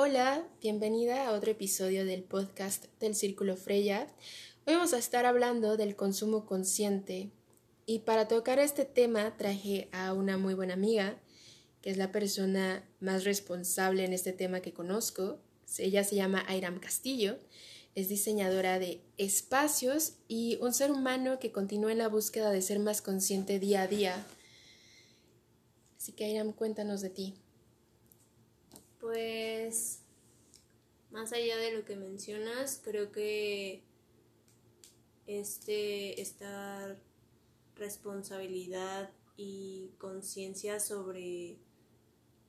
Hola, bienvenida a otro episodio del podcast del Círculo Freya. Hoy vamos a estar hablando del consumo consciente y para tocar este tema traje a una muy buena amiga, que es la persona más responsable en este tema que conozco. Ella se llama Airam Castillo, es diseñadora de espacios y un ser humano que continúa en la búsqueda de ser más consciente día a día. Así que Airam, cuéntanos de ti. Pues, más allá de lo que mencionas, creo que este, esta responsabilidad y conciencia sobre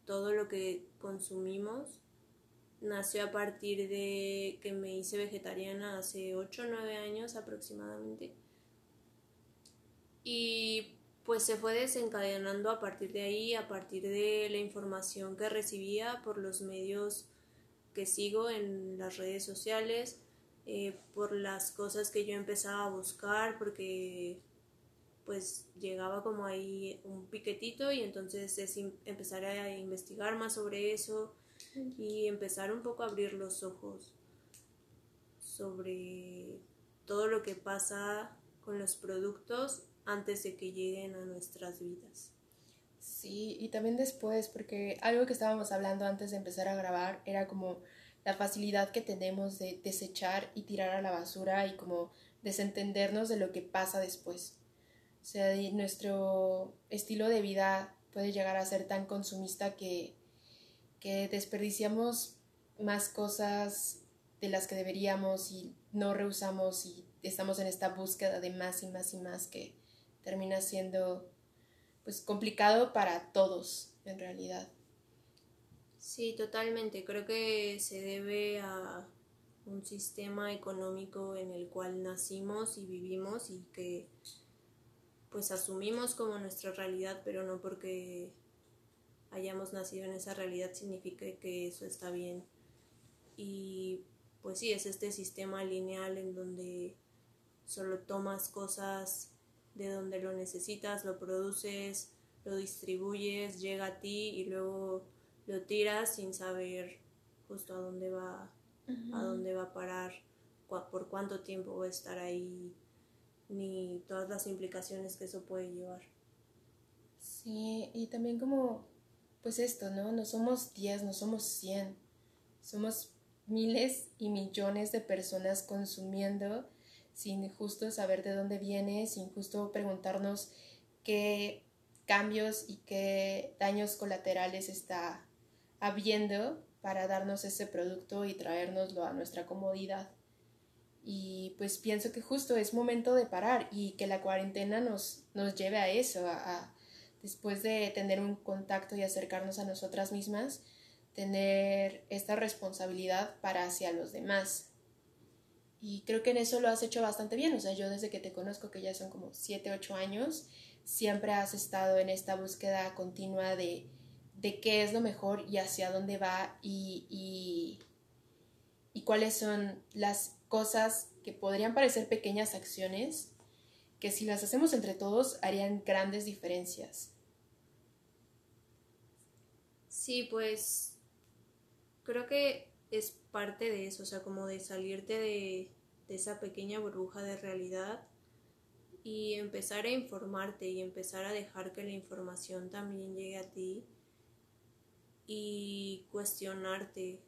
todo lo que consumimos nació a partir de que me hice vegetariana hace 8 o 9 años aproximadamente. Y pues se fue desencadenando a partir de ahí, a partir de la información que recibía por los medios que sigo en las redes sociales, eh, por las cosas que yo empezaba a buscar, porque pues llegaba como ahí un piquetito y entonces es empezar a investigar más sobre eso y empezar un poco a abrir los ojos sobre todo lo que pasa con los productos antes de que lleguen a nuestras vidas. Sí, y también después, porque algo que estábamos hablando antes de empezar a grabar era como la facilidad que tenemos de desechar y tirar a la basura y como desentendernos de lo que pasa después. O sea, nuestro estilo de vida puede llegar a ser tan consumista que, que desperdiciamos más cosas de las que deberíamos y no rehusamos y estamos en esta búsqueda de más y más y más que termina siendo pues complicado para todos en realidad. Sí, totalmente. Creo que se debe a un sistema económico en el cual nacimos y vivimos y que pues asumimos como nuestra realidad, pero no porque hayamos nacido en esa realidad significa que eso está bien. Y pues sí, es este sistema lineal en donde solo tomas cosas de donde lo necesitas, lo produces, lo distribuyes, llega a ti y luego lo tiras sin saber justo a dónde va, a dónde va a parar, por cuánto tiempo va a estar ahí, ni todas las implicaciones que eso puede llevar. Sí, y también como, pues esto, ¿no? No somos 10, no somos 100, somos miles y millones de personas consumiendo sin justo saber de dónde viene, sin justo preguntarnos qué cambios y qué daños colaterales está habiendo para darnos ese producto y traérnoslo a nuestra comodidad. Y pues pienso que justo es momento de parar y que la cuarentena nos, nos lleve a eso, a, después de tener un contacto y acercarnos a nosotras mismas, tener esta responsabilidad para hacia los demás, y creo que en eso lo has hecho bastante bien. O sea, yo desde que te conozco, que ya son como 7, 8 años, siempre has estado en esta búsqueda continua de, de qué es lo mejor y hacia dónde va y, y, y cuáles son las cosas que podrían parecer pequeñas acciones que si las hacemos entre todos harían grandes diferencias. Sí, pues creo que es parte de eso, o sea, como de salirte de, esa pequeña burbuja de realidad y empezar a informarte y empezar a dejar que la información también llegue a ti y cuestionarte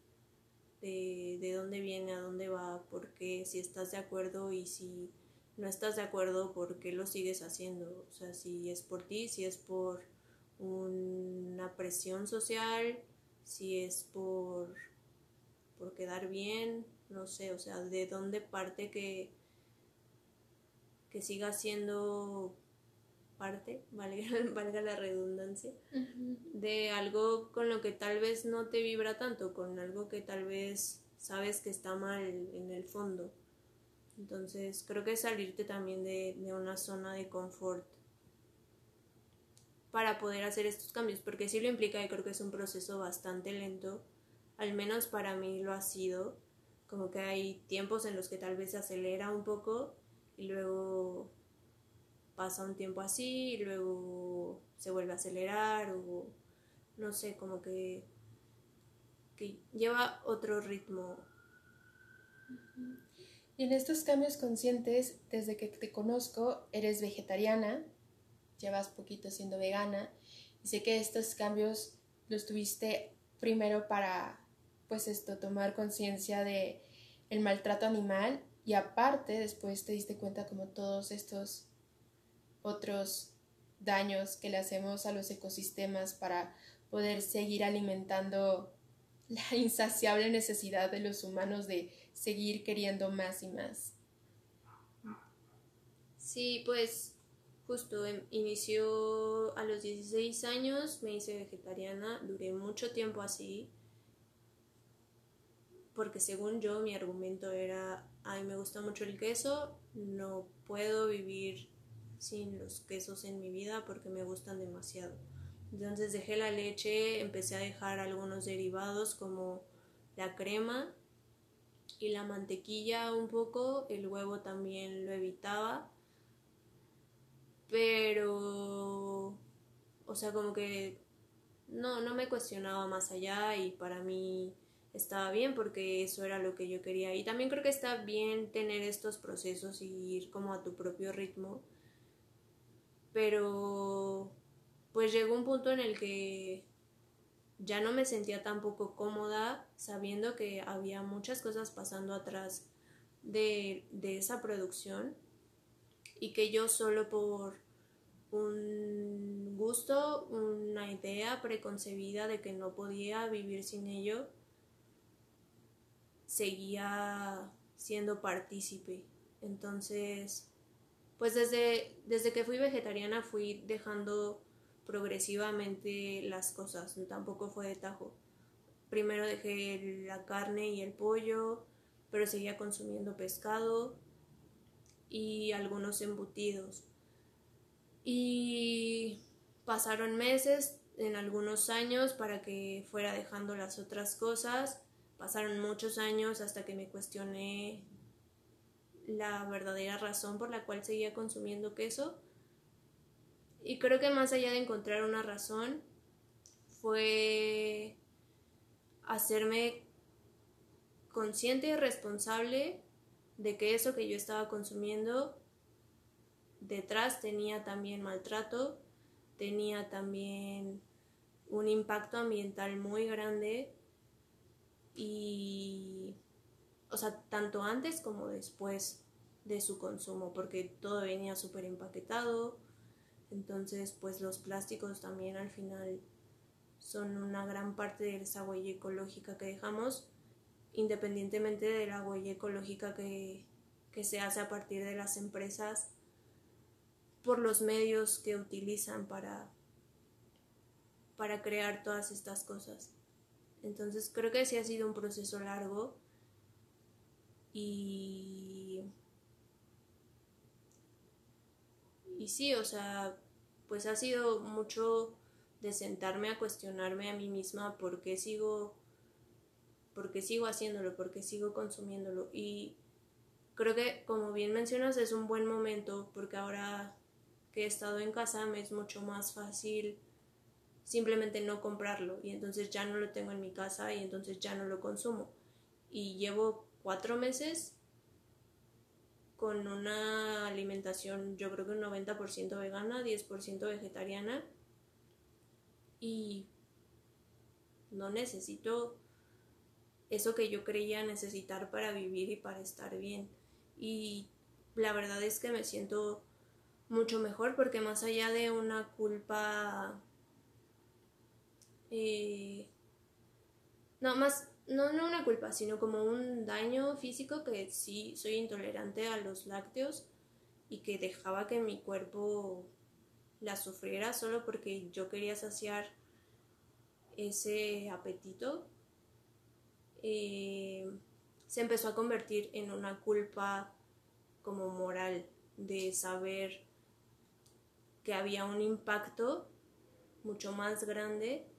de, de, dónde viene, a dónde va, por qué, si estás de acuerdo y si no estás de acuerdo, por qué lo sigues haciendo. O sea, si es por ti, si es por una presión social, si es por por quedar bien, no sé, o sea, de dónde parte que, que siga siendo parte, valga, la redundancia, de algo con lo que tal vez no te vibra tanto, con algo que tal vez sabes que está mal en el fondo. Entonces creo que salirte también de, de una zona de confort para poder hacer estos cambios, porque sí lo implica y creo que es un proceso bastante lento al menos para mí lo ha sido, como que hay tiempos en los que tal vez se acelera un poco y luego pasa un tiempo así y luego se vuelve a acelerar o no sé, como que, que lleva otro ritmo. Y en estos cambios conscientes, desde que te conozco, eres vegetariana, llevas poquito siendo vegana, y sé que estos cambios los tuviste primero para, pues esto, tomar conciencia de el maltrato animal y aparte después te diste cuenta como todos estos otros daños que le hacemos a los ecosistemas para poder seguir alimentando la insaciable necesidad de los humanos de seguir queriendo más y más. Sí, pues justo em, inició a los 16 años, me hice vegetariana, duré mucho tiempo así, porque según yo mi argumento era, ay, me gusta mucho el queso, no puedo vivir sin los quesos en mi vida porque me gustan demasiado. Entonces dejé la leche, empecé a dejar algunos derivados como la crema y la mantequilla un poco, el huevo también lo evitaba, pero, o sea, como que no, no me cuestionaba más allá y para mí estaba bien porque eso era lo que yo quería. Y también creo que está bien tener estos procesos y ir como a tu propio ritmo. Pero pues llegó un punto en el que ya no me sentía tampoco cómoda sabiendo que había muchas cosas pasando atrás de, de esa producción y que yo solo por un gusto, una idea preconcebida de que no podía vivir sin ello, seguía siendo partícipe. Entonces, pues desde, desde que fui vegetariana fui dejando progresivamente las cosas, tampoco fue de tajo. Primero dejé la carne y el pollo, pero seguía consumiendo pescado y algunos embutidos. Y pasaron meses, en algunos años, para que fuera dejando las otras cosas. Pasaron muchos años hasta que me cuestioné la verdadera razón por la cual seguía consumiendo queso. Y creo que más allá de encontrar una razón, fue hacerme consciente y responsable de que eso que yo estaba consumiendo detrás tenía también maltrato, tenía también un impacto ambiental muy grande y, o sea, tanto antes como después de su consumo, porque todo venía súper empaquetado, entonces, pues los plásticos también al final son una gran parte de esa huella ecológica que dejamos, independientemente de la huella ecológica que, se hace a partir de las empresas por los medios que utilizan para, para crear todas estas cosas. Entonces creo que sí ha sido un proceso largo y y sí, o sea, pues ha sido mucho de sentarme a cuestionarme a mí misma por qué sigo, por qué sigo haciéndolo, por qué sigo consumiéndolo. Y creo que, como bien mencionas, es un buen momento porque ahora que he estado en casa me es mucho más fácil simplemente no comprarlo y entonces ya no lo tengo en mi casa y entonces ya no lo consumo. Y llevo cuatro meses con una alimentación yo creo que un 90% vegana, 10% vegetariana y no necesito eso que yo creía necesitar para vivir y para estar bien. Y la verdad es que me siento mucho mejor porque más allá de una culpa... Eh, no, más, no, no una culpa, sino como un daño físico que sí soy intolerante a los lácteos y que dejaba que mi cuerpo la sufriera solo porque yo quería saciar ese apetito, eh, se empezó a convertir en una culpa como moral de saber que había un impacto mucho más grande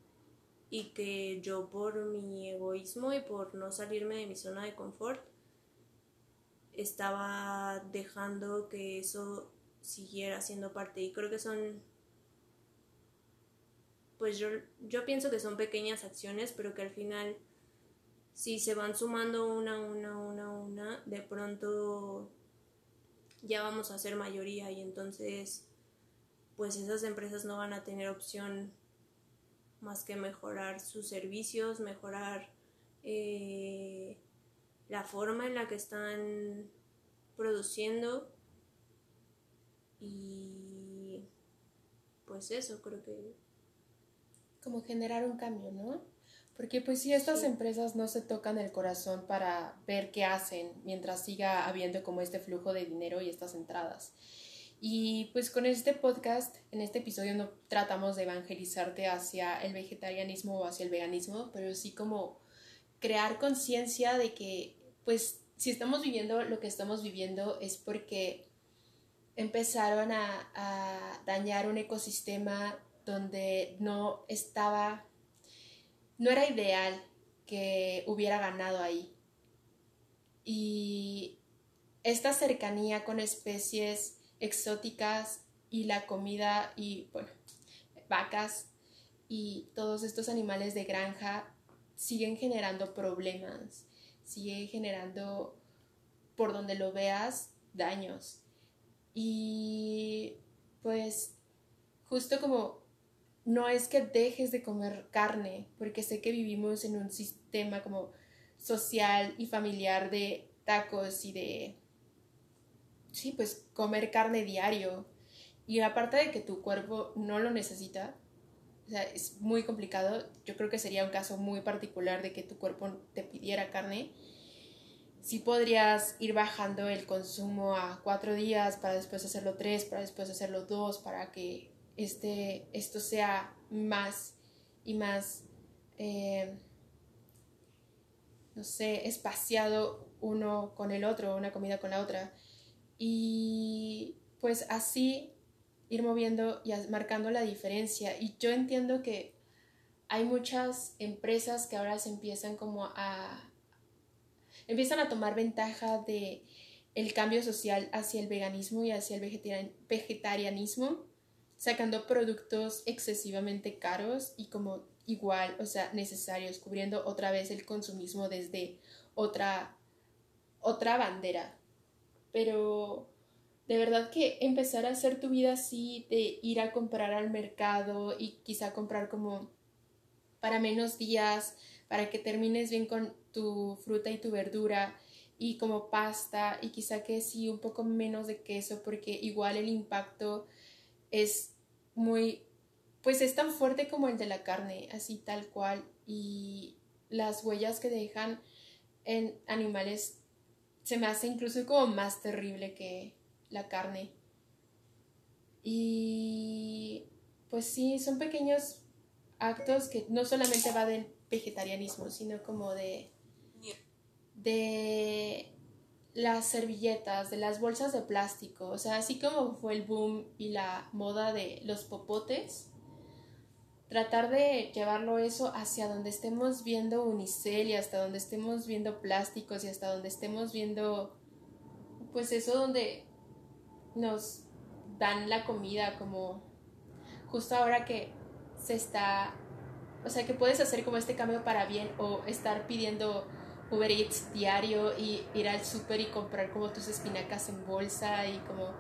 y que yo por mi egoísmo y por no salirme de mi zona de confort estaba dejando que eso siguiera siendo parte. Y creo que son pues yo, yo pienso que son pequeñas acciones pero que al final si se van sumando una, una, una, una, de pronto ya vamos a ser mayoría y entonces pues esas empresas no van a tener opción más que mejorar sus servicios, mejorar eh, la forma en la que están produciendo y pues eso creo que como generar un cambio, ¿no? Porque pues si estas empresas no se tocan el corazón para ver qué hacen mientras siga habiendo como este flujo de dinero y estas entradas. Y pues con este podcast, en este episodio no tratamos de evangelizarte hacia el vegetarianismo o hacia el veganismo, pero sí como crear conciencia de que pues si estamos viviendo lo que estamos viviendo es porque empezaron a, dañar un ecosistema donde no estaba, no era ideal que hubiera ganado ahí. Y esta cercanía con especies exóticas y la comida y, bueno, vacas y todos estos animales de granja siguen generando problemas, sigue generando, por donde lo veas, daños. Y pues justo como no es que dejes de comer carne, porque sé que vivimos en un sistema como social y familiar de tacos y de sí, pues comer carne diario. Y aparte de que tu cuerpo no lo necesita, o sea, es muy complicado. Yo creo que sería un caso muy particular de que tu cuerpo te pidiera carne. Sí podrías ir bajando el consumo a cuatro días para después hacerlo tres, para después hacerlo dos, para que este, esto sea más y más, eh, no sé, espaciado uno con el otro, una comida con la otra y pues así ir moviendo y marcando la diferencia. Y yo entiendo que hay muchas empresas que ahora se empiezan como a empiezan a tomar ventaja de el cambio social hacia el veganismo y hacia el vegetarianismo, sacando productos excesivamente caros y como igual, o sea, necesarios, cubriendo otra vez el consumismo desde otra otra bandera, pero de verdad que empezar a hacer tu vida así, de ir a comprar al mercado y quizá comprar como para menos días, para que termines bien con tu fruta y tu verdura y como pasta y quizá que sí un poco menos de queso porque igual el impacto es muy pues es tan fuerte como el de la carne, así tal cual y las huellas que dejan en animales se me hace incluso como más terrible que la carne. Y pues sí, son pequeños actos que no solamente va del vegetarianismo, sino como de de las servilletas, de las bolsas de plástico, o sea, así como fue el boom y la moda de los popotes, tratar de llevarlo eso hacia donde estemos viendo unicel y hasta donde estemos viendo plásticos y hasta donde estemos viendo pues eso donde nos dan la comida como justo ahora que se está o sea que puedes hacer como este cambio para bien o estar pidiendo Uber Eats diario y ir al súper y comprar como tus espinacas en bolsa y como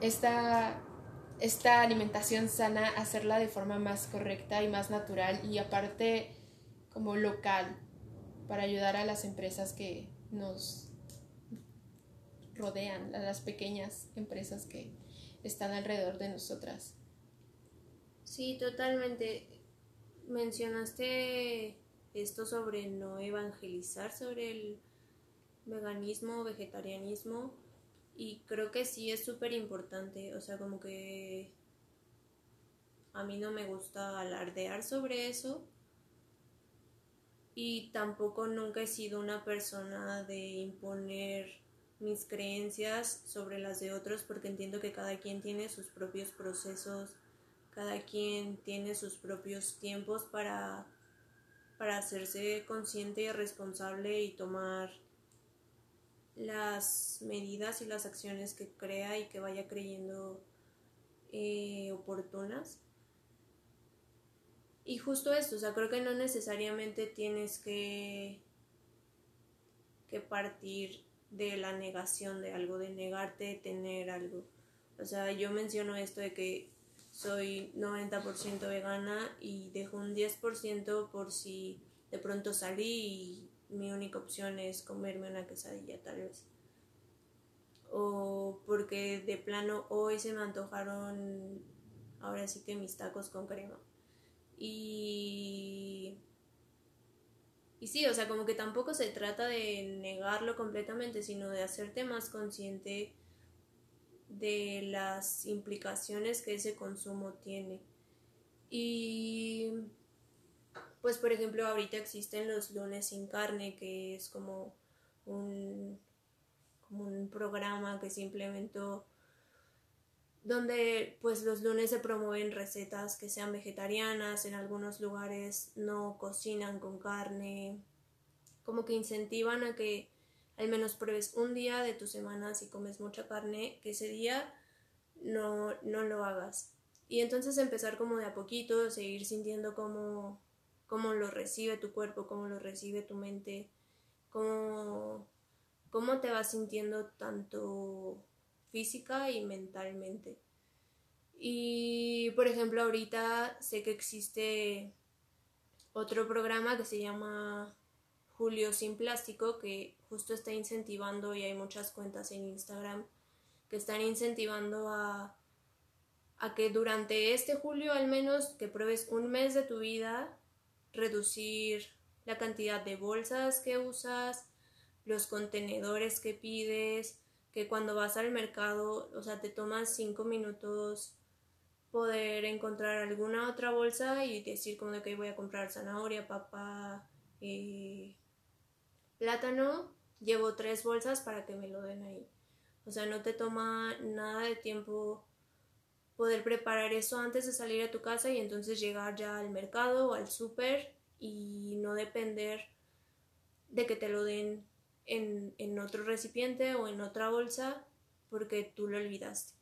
esta esta alimentación sana, hacerla de forma más correcta y más natural y aparte como local para ayudar a las empresas que nos rodean, a las pequeñas empresas que están alrededor de nosotras. Sí, totalmente. Mencionaste esto sobre no evangelizar sobre el veganismo, vegetarianismo y creo que sí es súper importante, o sea, como que a mí no me gusta alardear sobre eso. Y tampoco nunca he sido una persona de imponer mis creencias sobre las de otros porque entiendo que cada quien tiene sus propios procesos, cada quien tiene sus propios tiempos para, para hacerse consciente y responsable y tomar las medidas y las acciones que crea y que vaya creyendo eh, oportunas. Y justo esto, o sea, creo que no necesariamente tienes que, que partir de la negación de algo, de negarte de tener algo. O sea, yo menciono esto de que soy 90% vegana y dejo un 10% por si de pronto salí y mi única opción es comerme una quesadilla tal vez. O porque de plano hoy se me antojaron ahora sí que mis tacos con crema. Y y sí, o sea, como que tampoco se trata de negarlo completamente, sino de hacerte más consciente de las implicaciones que ese consumo tiene. Y pues por ejemplo ahorita existen los lunes sin carne, que es como un, como un programa que se implementó donde pues los lunes se promueven recetas que sean vegetarianas, en algunos lugares no cocinan con carne, como que incentivan a que al menos pruebes un día de tu semana si comes mucha carne, que ese día no, no lo hagas. Y entonces empezar como de a poquito, seguir sintiendo cómo, cómo lo recibe tu cuerpo, cómo lo recibe tu mente, cómo, cómo te vas sintiendo tanto física y mentalmente. Y por ejemplo, ahorita sé que existe otro programa que se llama Julio sin plástico que justo está incentivando y hay muchas cuentas en Instagram que están incentivando a, a que durante este julio al menos que pruebes un mes de tu vida reducir la cantidad de bolsas que usas, los contenedores que pides, que cuando vas al mercado, o sea, te tomas cinco minutos poder encontrar alguna otra bolsa y decir como de que voy a comprar zanahoria, papa, eh, plátano, llevo tres bolsas para que me lo den ahí. O sea, no te toma nada de tiempo poder preparar eso antes de salir a tu casa y entonces llegar ya al mercado o al súper y no depender de que te lo den en, otro recipiente o en otra bolsa porque tú lo olvidaste.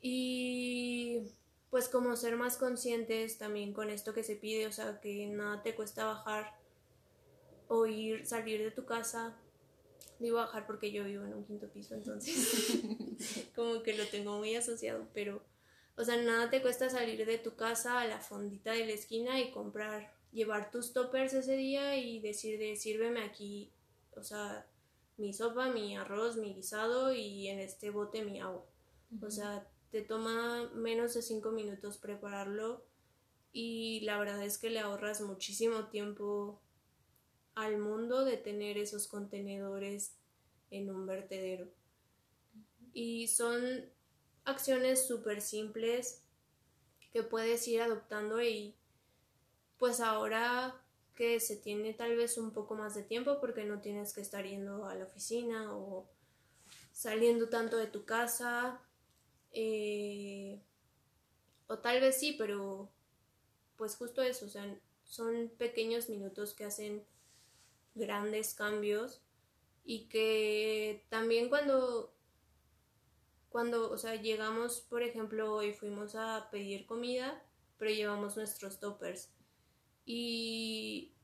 Y pues como ser más conscientes también con esto que se pide, o sea, que nada te cuesta bajar o ir, salir de tu casa. Digo bajar porque yo vivo en un quinto piso, entonces como que lo tengo muy asociado, pero, o sea, nada te cuesta salir de tu casa a la fondita de la esquina y comprar, llevar tus toppers ese día y decir de sírveme aquí o sea, mi sopa, mi arroz, mi guisado y en este bote mi agua. O sea, te toma menos de cinco minutos prepararlo y la verdad es que le ahorras muchísimo tiempo al mundo de tener esos contenedores en un vertedero. Y son acciones súper simples que puedes ir adoptando y pues ahora que se tiene tal vez un poco más de tiempo porque no tienes que estar yendo a la oficina o saliendo tanto de tu casa. Eh, o tal vez sí, pero pues justo eso, o sea, son pequeños minutos que hacen grandes cambios y que también cuando cuando, o sea, llegamos, por ejemplo, hoy fuimos a pedir comida, pero llevamos nuestros toppers y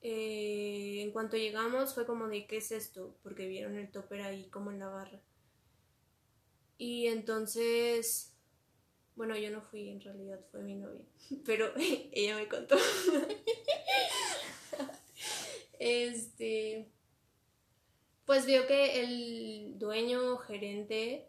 eh, en cuanto llegamos fue como de ¿qué es esto? Porque vieron el topper ahí como en la barra. Y entonces, bueno, yo no fui, en realidad fue mi novia, pero ella me contó. este, pues vio que el dueño gerente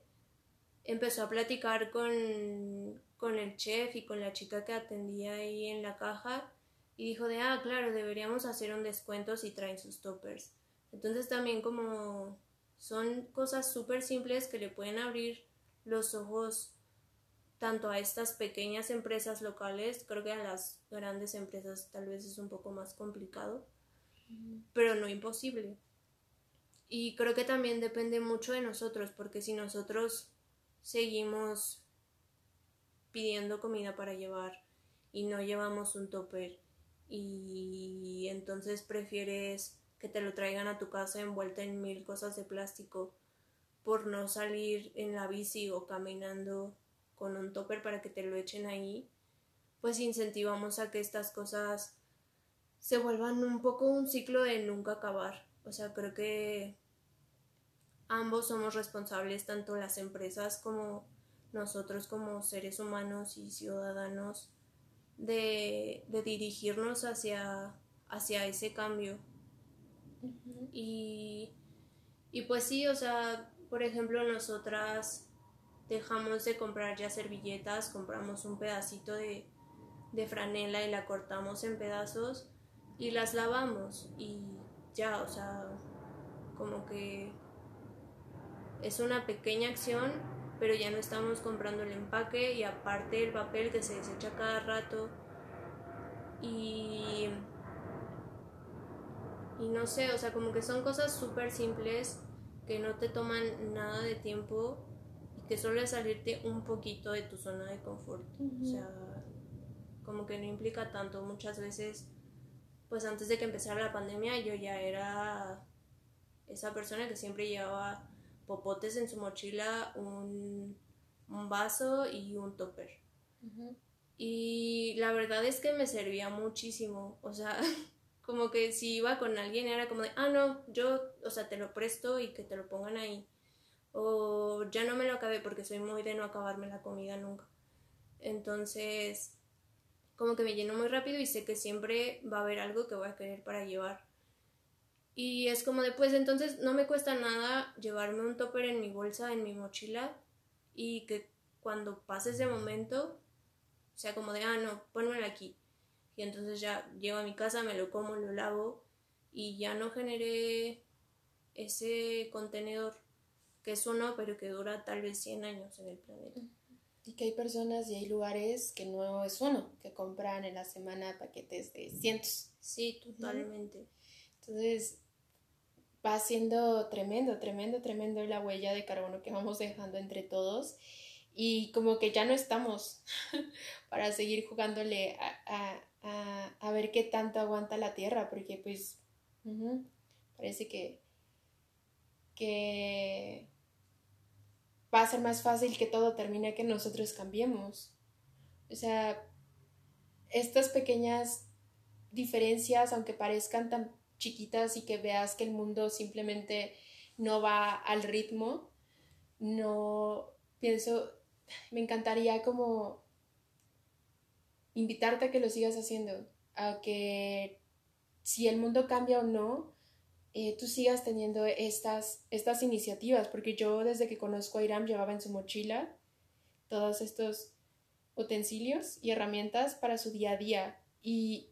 empezó a platicar con, con el chef y con la chica que atendía ahí en la caja y dijo de, ah, claro, deberíamos hacer un descuento si traen sus toppers. Entonces también como son cosas súper simples que le pueden abrir los ojos tanto a estas pequeñas empresas locales, creo que a las grandes empresas tal vez es un poco más complicado, pero no imposible. Y creo que también depende mucho de nosotros, porque si nosotros seguimos pidiendo comida para llevar y no llevamos un topper y entonces prefieres que te lo traigan a tu casa envuelta en mil cosas de plástico por no salir en la bici o caminando con un topper para que te lo echen ahí, pues incentivamos a que estas cosas se vuelvan un poco un ciclo de nunca acabar. O sea, creo que ambos somos responsables, tanto las empresas como nosotros como seres humanos y ciudadanos, de, dirigirnos hacia, hacia ese cambio. y, y pues sí, o sea, por ejemplo, nosotras dejamos de comprar ya servilletas, compramos un pedacito de, de franela y la cortamos en pedazos y las lavamos y ya, o sea, como que es una pequeña acción, pero ya no estamos comprando el empaque y aparte el papel que se desecha cada rato y y no sé, o sea, como que son cosas súper simples que no te toman nada de tiempo y que solo es salirte un poquito de tu zona de confort. O sea, como que no implica tanto. Muchas veces, pues antes de que empezara la pandemia, yo ya era esa persona que siempre llevaba popotes en su mochila, un, vaso y un topper. Y la verdad es que me servía muchísimo. O sea, como que si iba con alguien era como de, ah, no, yo, o sea, te lo presto y que te lo pongan ahí. O ya no me lo acabé porque soy muy de no acabarme la comida nunca. Entonces, como que me lleno muy rápido y sé que siempre va a haber algo que voy a querer para llevar. Y es como de, pues entonces no me cuesta nada llevarme un topper en mi bolsa, en mi mochila, y que cuando pase ese momento sea como de, ah, no, pónmelo aquí y entonces ya llego a mi casa, me lo como, lo lavo y ya no generé ese contenedor que es uno, pero que dura tal vez 100 años en el planeta. Y que hay personas y hay lugares que no es uno, que compran en la semana paquetes de cientos. Sí, totalmente. Entonces, va siendo tremendo, tremendo, tremendo la huella de carbono que vamos dejando entre todos. Y como que ya no estamos para seguir jugándole a, a, ver qué tanto aguanta la Tierra, porque pues parece que, que va a ser más fácil que todo termine que nosotros cambiemos. O sea, estas pequeñas diferencias, aunque parezcan tan chiquitas y que veas que el mundo simplemente no va al ritmo, no pienso, me encantaría como invitarte a que lo sigas haciendo, a que si el mundo cambia o no, eh, tú sigas teniendo estas, estas iniciativas, porque yo desde que conozco a Iram llevaba en su mochila todos estos utensilios y herramientas para su día a día y,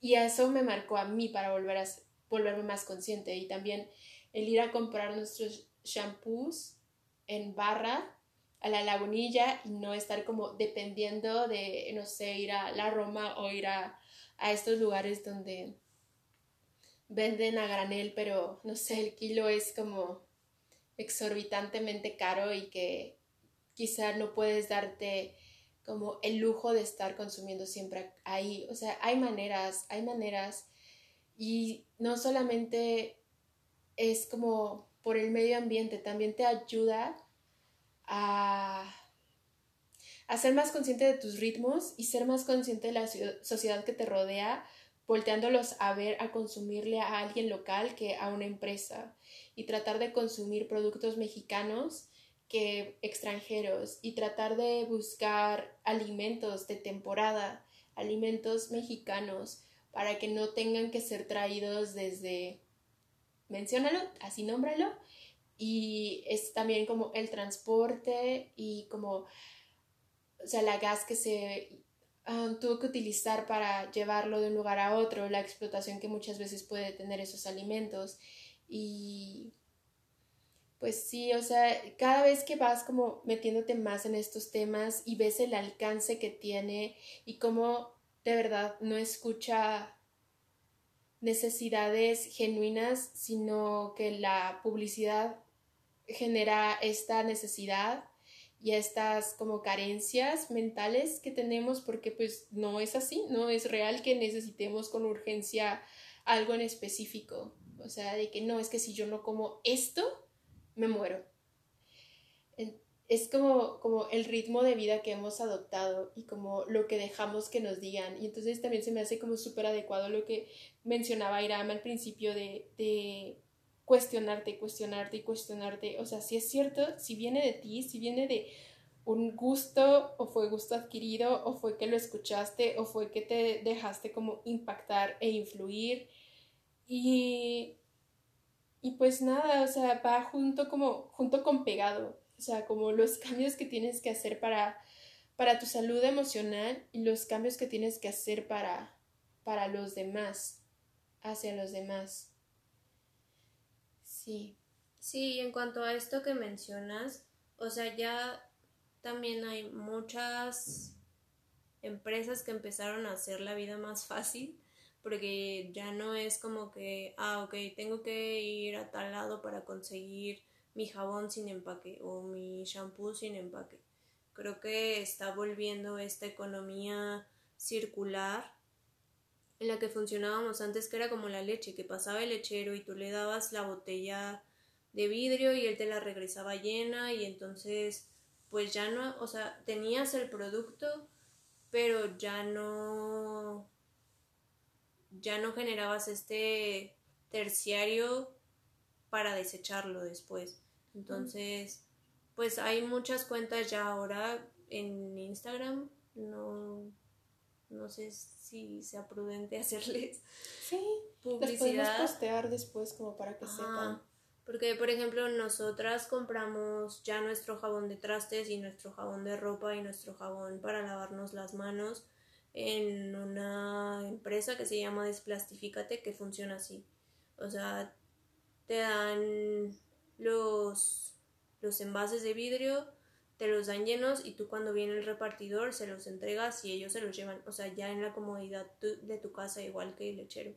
y eso me marcó a mí para volver a, volverme más consciente y también el ir a comprar nuestros shampoos en barra a la lagunilla y no estar como dependiendo de, no sé, ir a la Roma o ir a, estos lugares donde venden a granel, pero no sé, el kilo es como exorbitantemente caro y que quizá no puedes darte como el lujo de estar consumiendo siempre ahí. O sea, hay maneras, hay maneras y no solamente es como por el medio ambiente, también te ayuda a, ser más consciente de tus ritmos y ser más consciente de la sociedad que te rodea, volteándolos a ver, a consumirle a alguien local que a una empresa y tratar de consumir productos mexicanos que extranjeros y tratar de buscar alimentos de temporada, alimentos mexicanos para que no tengan que ser traídos desde, menciónalo, así nómbralo, y es también como el transporte y como, o sea, la gas que se ah, tuvo que utilizar para llevarlo de un lugar a otro, la explotación que muchas veces puede tener esos alimentos. Y pues sí, o sea, cada vez que vas como metiéndote más en estos temas y ves el alcance que tiene y cómo de verdad no escucha necesidades genuinas, sino que la publicidad genera esta necesidad y estas como carencias mentales que tenemos porque pues no es así, no es real que necesitemos con urgencia algo en específico. O sea, de que no, es que si yo no como esto, me muero. es como, como el ritmo de vida que hemos adoptado y como lo que dejamos que nos digan. Y entonces también se me hace como súper adecuado lo que mencionaba Iram al principio de, de cuestionarte, cuestionarte y cuestionarte. O sea, si es cierto, si viene de ti, si viene de un gusto o fue gusto adquirido o fue que lo escuchaste o fue que te dejaste como impactar e influir. Y, y pues nada, o sea, va junto como junto con pegado. O sea, como los cambios que tienes que hacer para, para tu salud emocional y los cambios que tienes que hacer para, para los demás, hacia los demás. Sí. Sí, en cuanto a esto que mencionas, o sea, ya también hay muchas empresas que empezaron a hacer la vida más fácil porque ya no es como que, ah, ok, tengo que ir a tal lado para conseguir mi jabón sin empaque o mi shampoo sin empaque. Creo que está volviendo esta economía circular en la que funcionábamos antes, que era como la leche, que pasaba el lechero y tú le dabas la botella de vidrio y él te la regresaba llena y entonces pues ya no, o sea, tenías el producto, pero ya no ya no generabas este terciario para desecharlo después. Entonces, pues hay muchas cuentas ya ahora en Instagram, no, no sé si sea prudente hacerles sí, publicidad. Las postear después como para que sepan. Porque, por ejemplo, nosotras compramos ya nuestro jabón de trastes y nuestro jabón de ropa y nuestro jabón para lavarnos las manos en una empresa que se llama Desplastifícate que funciona así. O sea, te dan los, los envases de vidrio, te los dan llenos y tú cuando viene el repartidor se los entregas y ellos se los llevan, o sea, ya en la comodidad de tu casa igual que el lechero.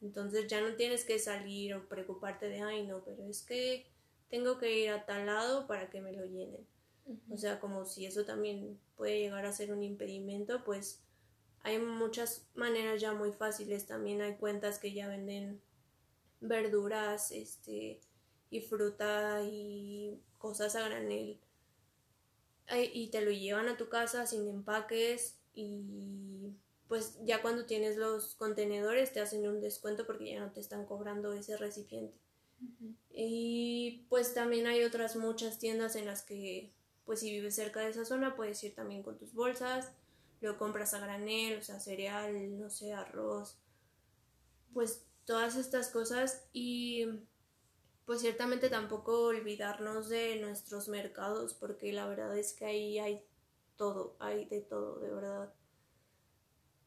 Entonces ya no tienes que salir o preocuparte de, ay no, pero es que tengo que ir a tal lado para que me lo llenen. O sea, como si eso también puede llegar a ser un impedimento, pues hay muchas maneras ya muy fáciles. También hay cuentas que ya venden verduras, este, y fruta y cosas a granel. Y te lo llevan a tu casa sin empaques y pues ya cuando tienes los contenedores te hacen un descuento porque ya no te están cobrando ese recipiente. Y pues también hay otras muchas tiendas en las que pues si vives cerca de esa zona puedes ir también con tus bolsas, lo compras a granel, o sea, cereal, no sé, arroz, pues todas estas cosas y pues ciertamente tampoco olvidarnos de nuestros mercados porque la verdad es que ahí hay todo, hay de todo, de verdad.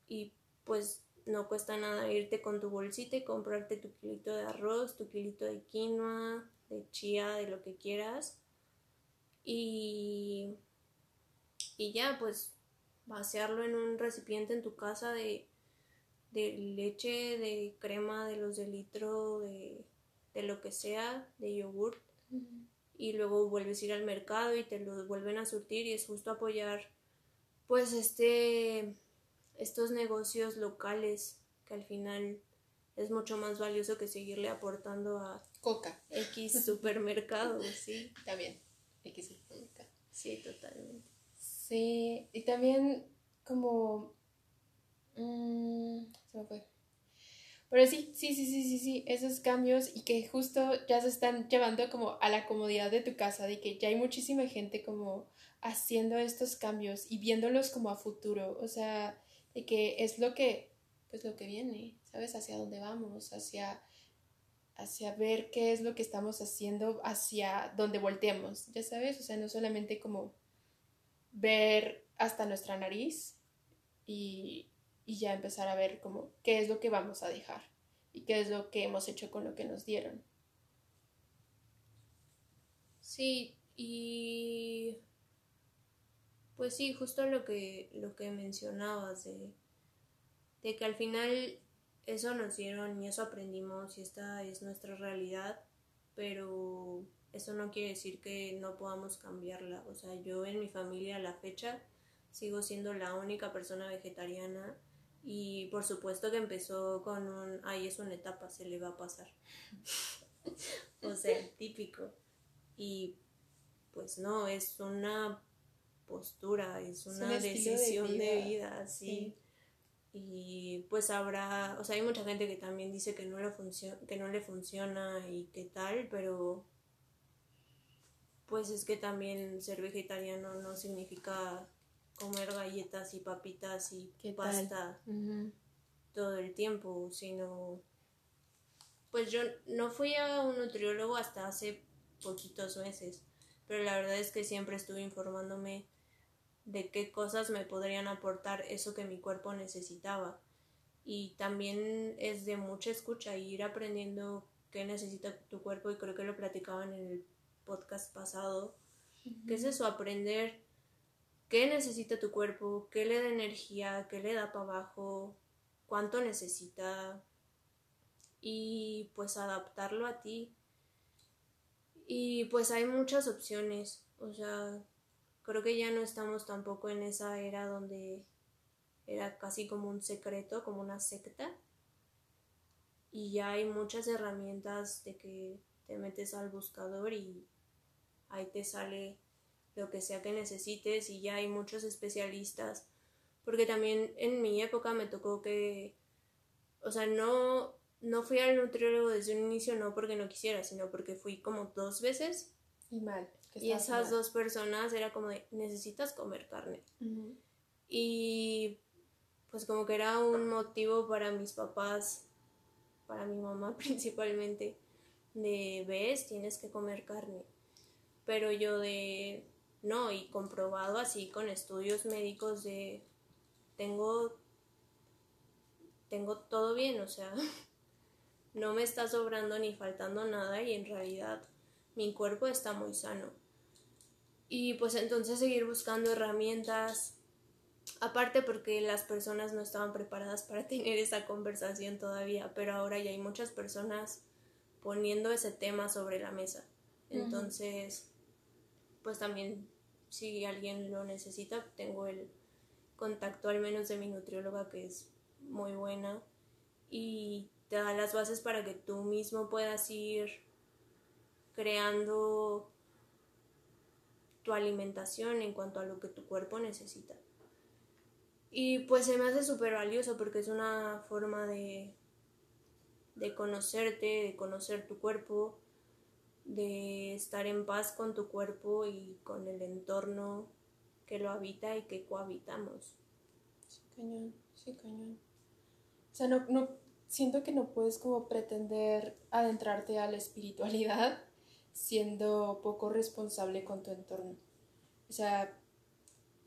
Y pues no cuesta nada irte con tu bolsita y comprarte tu kilito de arroz, tu kilito de quinoa, de chía, de lo que quieras. Y, y ya, pues vaciarlo en un recipiente en tu casa de de leche, de crema, de los de litro, de, de lo que sea, de yogur. Y luego vuelves a ir al mercado y te los vuelven a surtir y es justo apoyar pues este estos negocios locales que al final es mucho más valioso que seguirle aportando a Coca X supermercado, sí. También X supermercado. Sí, totalmente. Sí, y también como Mm, se me fue. Pero sí, sí, sí, sí, sí, sí, esos cambios y que justo ya se están llevando como a la comodidad de tu casa, de que ya hay muchísima gente como haciendo estos cambios y viéndolos como a futuro, o sea, de que es lo que, pues lo que viene, ¿sabes? Hacia dónde vamos, hacia, hacia ver qué es lo que estamos haciendo, hacia dónde volteamos, ya sabes, o sea, no solamente como ver hasta nuestra nariz y y ya empezar a ver como qué es lo que vamos a dejar y qué es lo que hemos hecho con lo que nos dieron. Sí, y pues sí, justo lo que, lo que mencionabas de, de que al final eso nos dieron y eso aprendimos y esta es nuestra realidad, pero eso no quiere decir que no podamos cambiarla. O sea, yo en mi familia a la fecha sigo siendo la única persona vegetariana y por supuesto que empezó con un, ay, es una etapa, se le va a pasar. o sea, típico. Y pues no, es una postura, es una decisión de vida, sí. Y pues habrá, o sea, hay mucha gente que también dice que no le, que no le funciona y qué tal, pero pues es que también ser vegetariano no significa comer galletas y papitas y pasta todo el tiempo, sino pues yo no fui a un nutriólogo hasta hace poquitos meses, pero la verdad es que siempre estuve informándome de qué cosas me podrían aportar eso que mi cuerpo necesitaba. Y también es de mucha escucha ir aprendiendo qué necesita tu cuerpo y creo que lo platicaban en el podcast pasado. ¿Qué es eso? Aprender qué necesita tu cuerpo, qué le da energía, qué le da para abajo, cuánto necesita y pues adaptarlo a ti. Y pues hay muchas opciones, o sea, creo que ya no estamos tampoco en esa era donde era casi como un secreto, como una secta. Y ya hay muchas herramientas de que te metes al buscador y ahí te sale lo que sea que necesites y ya hay muchos especialistas. Porque también en mi época me tocó que, o sea, no, no fui al nutriólogo desde un inicio, no porque no quisiera, sino porque fui como dos veces. Y mal. Y esas dos personas era como de, necesitas comer carne. Y pues como que era un motivo para mis papás, para mi mamá principalmente, de, ves, tienes que comer carne. Pero yo de, no, y comprobado así con estudios médicos de, tengo, tengo todo bien, o sea, no me está sobrando ni faltando nada y en realidad mi cuerpo está muy sano. Y pues entonces seguir buscando herramientas, aparte porque las personas no estaban preparadas para tener esa conversación todavía, pero ahora ya hay muchas personas poniendo ese tema sobre la mesa. Entonces, pues también si alguien lo necesita, tengo el contacto al menos de mi nutrióloga que es muy buena y te da las bases para que tú mismo puedas ir creando tu alimentación en cuanto a lo que tu cuerpo necesita. Y pues se me hace súper valioso porque es una forma de, de conocerte, de conocer tu cuerpo, de estar en paz con tu cuerpo y con el entorno que lo habita y que cohabitamos. Sí, cañón, sí, cañón. O sea, no, no, siento que no puedes como pretender adentrarte a la espiritualidad siendo poco responsable con tu entorno. O sea,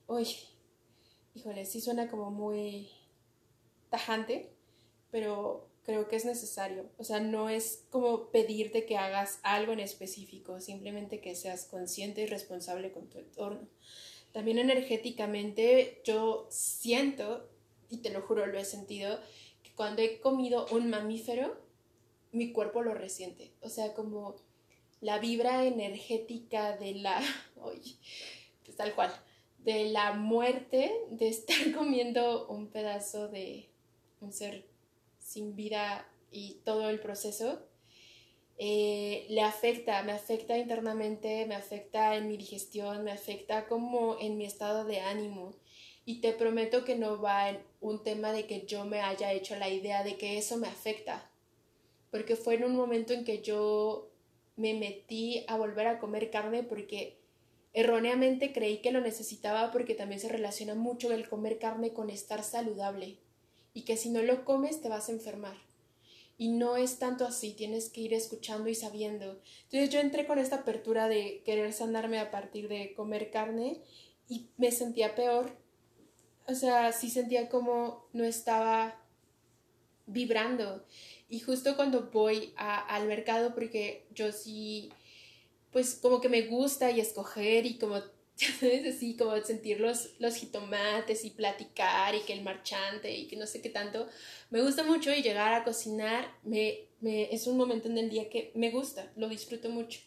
uy, híjole, sí suena como muy tajante, pero creo que es necesario. O sea, no es como pedirte que hagas algo en específico, simplemente que seas consciente y responsable con tu entorno. También energéticamente yo siento, y te lo juro, lo he sentido, que cuando he comido un mamífero, mi cuerpo lo resiente. O sea, como la vibra energética de la, oye, pues tal cual, de la muerte, de estar comiendo un pedazo de un ser sin vida y todo el proceso, eh, le afecta, me afecta internamente, me afecta en mi digestión, me afecta como en mi estado de ánimo. Y te prometo que no va en un tema de que yo me haya hecho la idea de que eso me afecta, porque fue en un momento en que yo me metí a volver a comer carne porque erróneamente creí que lo necesitaba porque también se relaciona mucho el comer carne con estar saludable y que si no lo comes te vas a enfermar. Y no es tanto así, tienes que ir escuchando y sabiendo. Entonces yo entré con esta apertura de querer sanarme a partir de comer carne y me sentía peor. O sea, sí sentía como no estaba vibrando. Y justo cuando voy al mercado, porque yo sí, pues como que me gusta y escoger y como, sabes, así como sentir los, los jitomates y platicar y que el marchante y que no sé qué tanto, me gusta mucho y llegar a cocinar me, me, es un momento en el día que me gusta, lo disfruto mucho.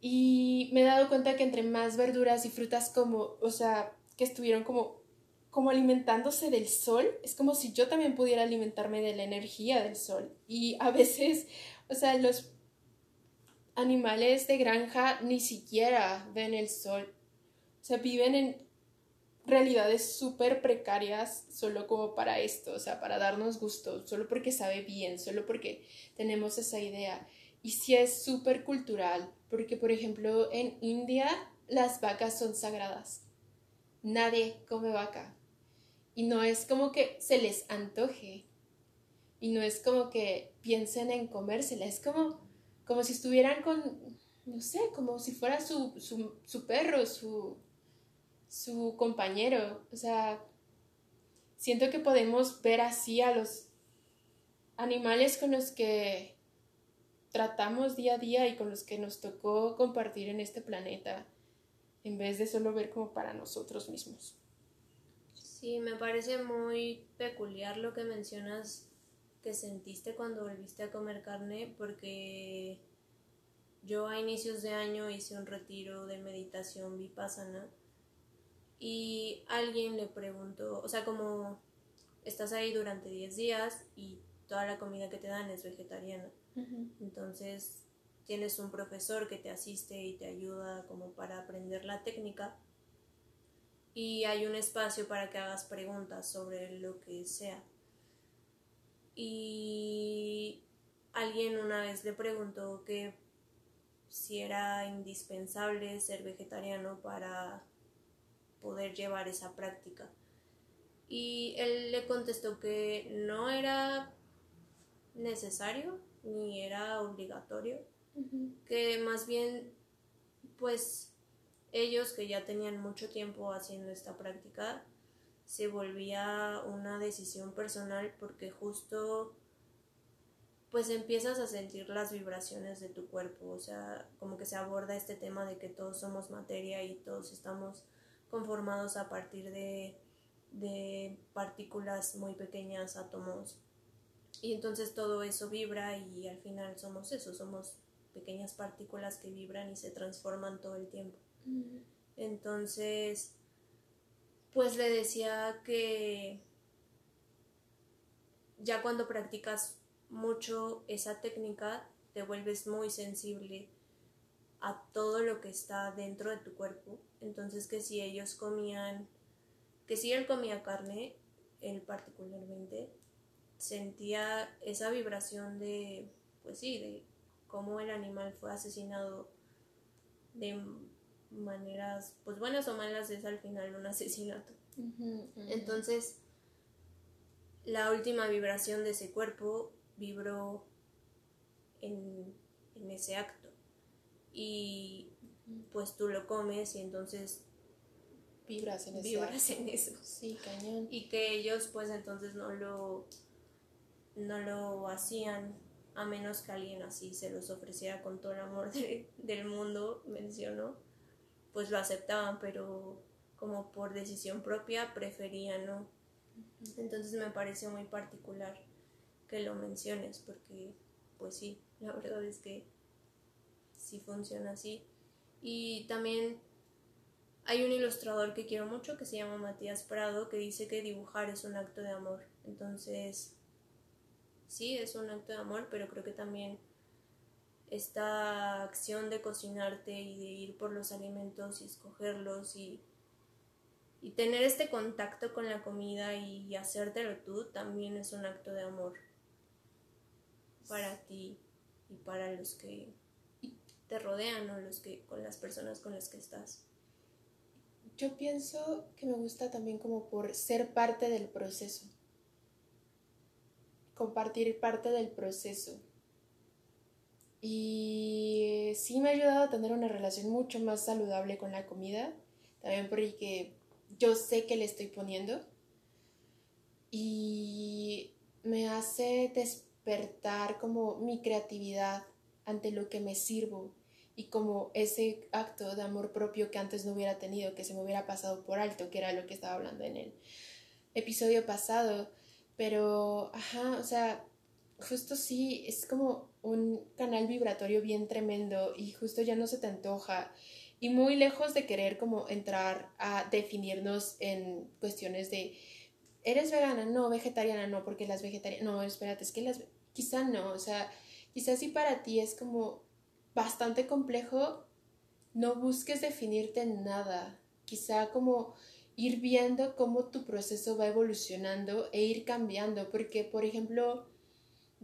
Y me he dado cuenta que entre más verduras y frutas como, o sea, que estuvieron como como alimentándose del sol, es como si yo también pudiera alimentarme de la energía del sol. Y a veces, o sea, los animales de granja ni siquiera ven el sol. O sea, viven en realidades súper precarias solo como para esto, o sea, para darnos gusto, solo porque sabe bien, solo porque tenemos esa idea. Y sí es súper cultural, porque por ejemplo en India las vacas son sagradas. Nadie come vaca. Y no es como que se les antoje. Y no es como que piensen en comérsela. Es como, como si estuvieran con, no sé, como si fuera su, su, su perro, su, su compañero. O sea, siento que podemos ver así a los animales con los que tratamos día a día y con los que nos tocó compartir en este planeta, en vez de solo ver como para nosotros mismos. Sí, me parece muy peculiar lo que mencionas que sentiste cuando volviste a comer carne, porque yo a inicios de año hice un retiro de meditación vipassana y alguien le preguntó, o sea, como estás ahí durante 10 días y toda la comida que te dan es vegetariana. Entonces tienes un profesor que te asiste y te ayuda como para aprender la técnica y hay un espacio para que hagas preguntas sobre lo que sea. Y alguien una vez le preguntó que si era indispensable ser vegetariano para poder llevar esa práctica. Y él le contestó que no era necesario ni era obligatorio, que más bien pues ellos que ya tenían mucho tiempo haciendo esta práctica, se volvía una decisión personal porque justo pues empiezas a sentir las vibraciones de tu cuerpo, o sea, como que se aborda este tema de que todos somos materia y todos estamos conformados a partir de, de partículas muy pequeñas, átomos, y entonces todo eso vibra y al final somos eso, somos pequeñas partículas que vibran y se transforman todo el tiempo. Entonces, pues le decía que ya cuando practicas mucho esa técnica, te vuelves muy sensible a todo lo que está dentro de tu cuerpo. Entonces que si ellos comían, que si él comía carne, él particularmente, sentía esa vibración de, pues sí, de cómo el animal fue asesinado de maneras, pues buenas o malas, es al final un asesinato. Entonces, la última vibración de ese cuerpo vibró en, ese acto. Y pues tú lo comes y entonces vibras en, vibras en eso. Sí, cañón. Y que ellos pues entonces no lo no lo hacían a menos que alguien así se los ofreciera con todo el amor del mundo, mencionó, pues lo aceptaban, pero como por decisión propia preferían no. Entonces me pareció muy particular que lo menciones, porque pues sí, la verdad es que sí funciona así. Y también hay un ilustrador que quiero mucho que se llama Matías Prado que dice que dibujar es un acto de amor. Entonces sí, es un acto de amor, pero creo que también esta acción de cocinarte y de ir por los alimentos y escogerlos y, y tener este contacto con la comida y hacértelo tú también es un acto de amor para ti y para los que te rodean o los que con las personas con las que estás. Yo pienso que me gusta también como por ser parte del proceso compartir parte del proceso. Y sí me ha ayudado a tener una relación mucho más saludable con la comida, también porque yo sé que le estoy poniendo. Y me hace despertar como mi creatividad ante lo que me sirvo y como ese acto de amor propio que antes no hubiera tenido, que se me hubiera pasado por alto, que era lo que estaba hablando en el episodio pasado. Pero, ajá, o sea, justo sí, es como un canal vibratorio bien tremendo y justo ya no se te antoja. Y muy lejos de querer como entrar a definirnos en cuestiones de, ¿eres vegana? No, vegetariana, no, porque las vegetarianas, no, espérate, es que las, quizá no, o sea, quizás sí para ti es como bastante complejo, no busques definirte en nada. Quizá como ir viendo cómo tu proceso va evolucionando e ir cambiando, porque por ejemplo,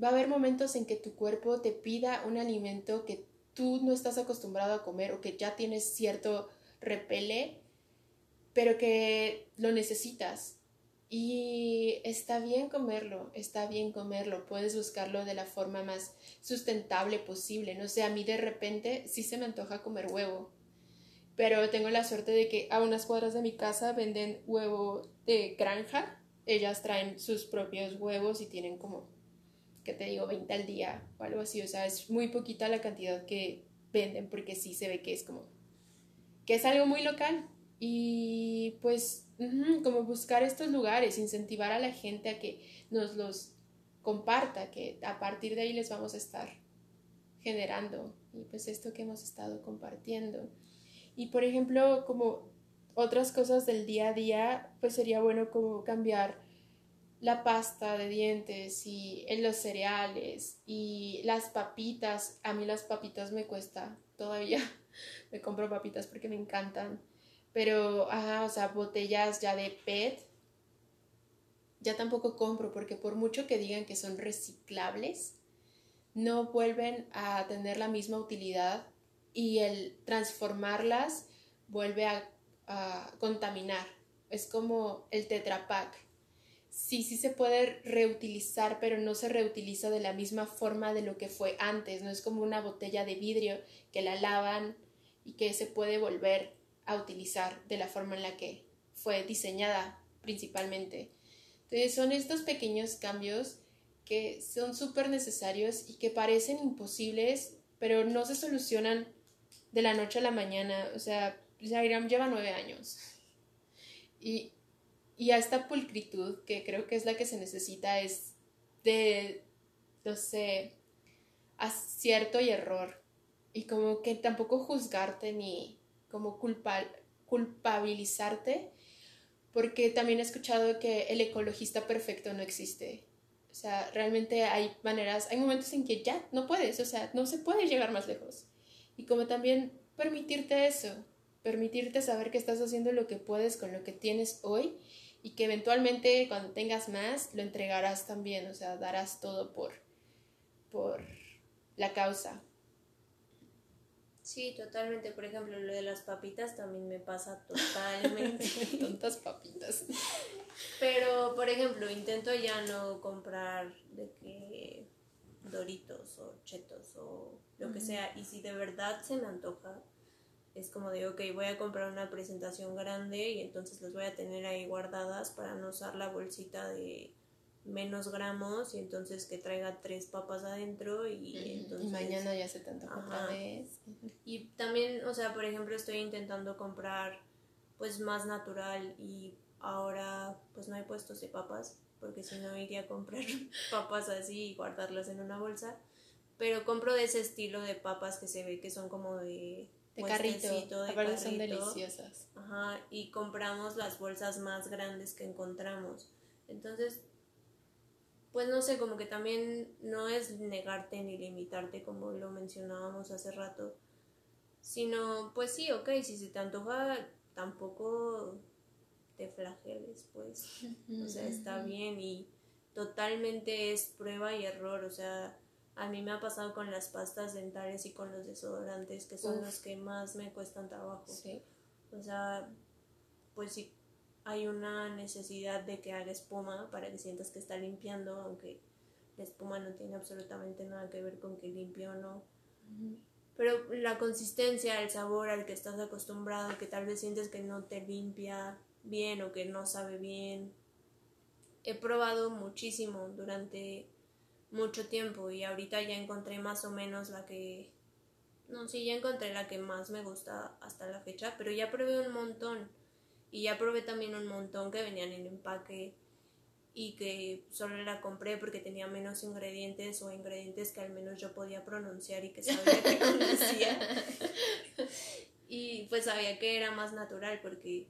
va a haber momentos en que tu cuerpo te pida un alimento que tú no estás acostumbrado a comer o que ya tienes cierto repele, pero que lo necesitas. Y está bien comerlo, está bien comerlo, puedes buscarlo de la forma más sustentable posible. No sé, a mí de repente sí se me antoja comer huevo, pero tengo la suerte de que a unas cuadras de mi casa venden huevo de granja. Ellas traen sus propios huevos y tienen como, que te digo, 20 al día o algo así. O sea, es muy poquita la cantidad que venden porque sí se ve que es como, que es algo muy local. Y pues como buscar estos lugares, incentivar a la gente a que nos los comparta, que a partir de ahí les vamos a estar generando y pues esto que hemos estado compartiendo. Y por ejemplo, como otras cosas del día a día, pues sería bueno como cambiar la pasta de dientes y en los cereales y las papitas. A mí las papitas me cuesta todavía. me compro papitas porque me encantan pero, ajá, o sea, botellas ya de PET, ya tampoco compro porque por mucho que digan que son reciclables, no vuelven a tener la misma utilidad y el transformarlas vuelve a, contaminar. Es como el Tetra Pak. Sí, sí se puede reutilizar, pero no se reutiliza de la misma forma de lo que fue antes. No es como una botella de vidrio que la lavan y que se puede volver a utilizar de la forma en la que fue diseñada principalmente. Entonces son estos pequeños cambios que son súper necesarios y que parecen imposibles, pero no se solucionan de la noche a la mañana. O sea, Zairam lleva nueve años. Y, y a esta pulcritud, que creo que es la que se necesita, es de, no sé, acierto y error. Y como que tampoco juzgarte ni, como culpabilizarte, porque también he escuchado que el ecologista perfecto no existe. O sea, realmente hay maneras, hay momentos en que ya no puedes, o sea, no se puede llegar más lejos. Y como también permitirte eso, permitirte saber que estás haciendo lo que puedes con lo que tienes hoy y que eventualmente cuando tengas más lo entregarás también, o sea, darás todo por, por la causa. Sí, totalmente. Por ejemplo, lo de las papitas también me pasa totalmente. Tontas papitas. Pero, por ejemplo, intento ya no comprar de que doritos o chetos o lo que sea. Y si de verdad se me antoja, es como de, ok, voy a comprar una presentación grande y entonces las voy a tener ahí guardadas para no usar la bolsita de menos gramos y entonces que traiga tres papas adentro y entonces... mañana ya se te otra vez. Y también, o sea, por ejemplo, estoy intentando comprar pues más natural y ahora pues no hay puestos de papas porque si no iría a comprar papas así y guardarlas en una bolsa. Pero compro de ese estilo de papas que se ve que son como de... De carrito, de carrito. son deliciosas. Ajá, y compramos las bolsas más grandes que encontramos. Entonces, pues no sé, como que también no es negarte ni limitarte como lo mencionábamos hace rato, sino pues sí, ok, si se te antoja, tampoco te flageles, pues, o sea, está bien y totalmente es prueba y error, o sea, a mí me ha pasado con las pastas dentales y con los desodorantes, que son los que más me cuestan trabajo. Sí. O sea, pues sí, hay una necesidad de que haga espuma para que sientas que está limpiando, aunque la espuma no tiene absolutamente nada que ver con que limpie o no. Pero la consistencia, el sabor al que estás acostumbrado, que tal vez sientes que no te limpia bien o que no sabe bien. He probado muchísimo durante mucho tiempo y ahorita ya encontré más o menos la que... No, sí, ya encontré la que más me gusta hasta la fecha, pero ya probé un montón y ya probé también un montón que venían en empaque y que solo la compré porque tenía menos ingredientes o ingredientes que al menos yo podía pronunciar y que sabía que conocía. y pues sabía que era más natural porque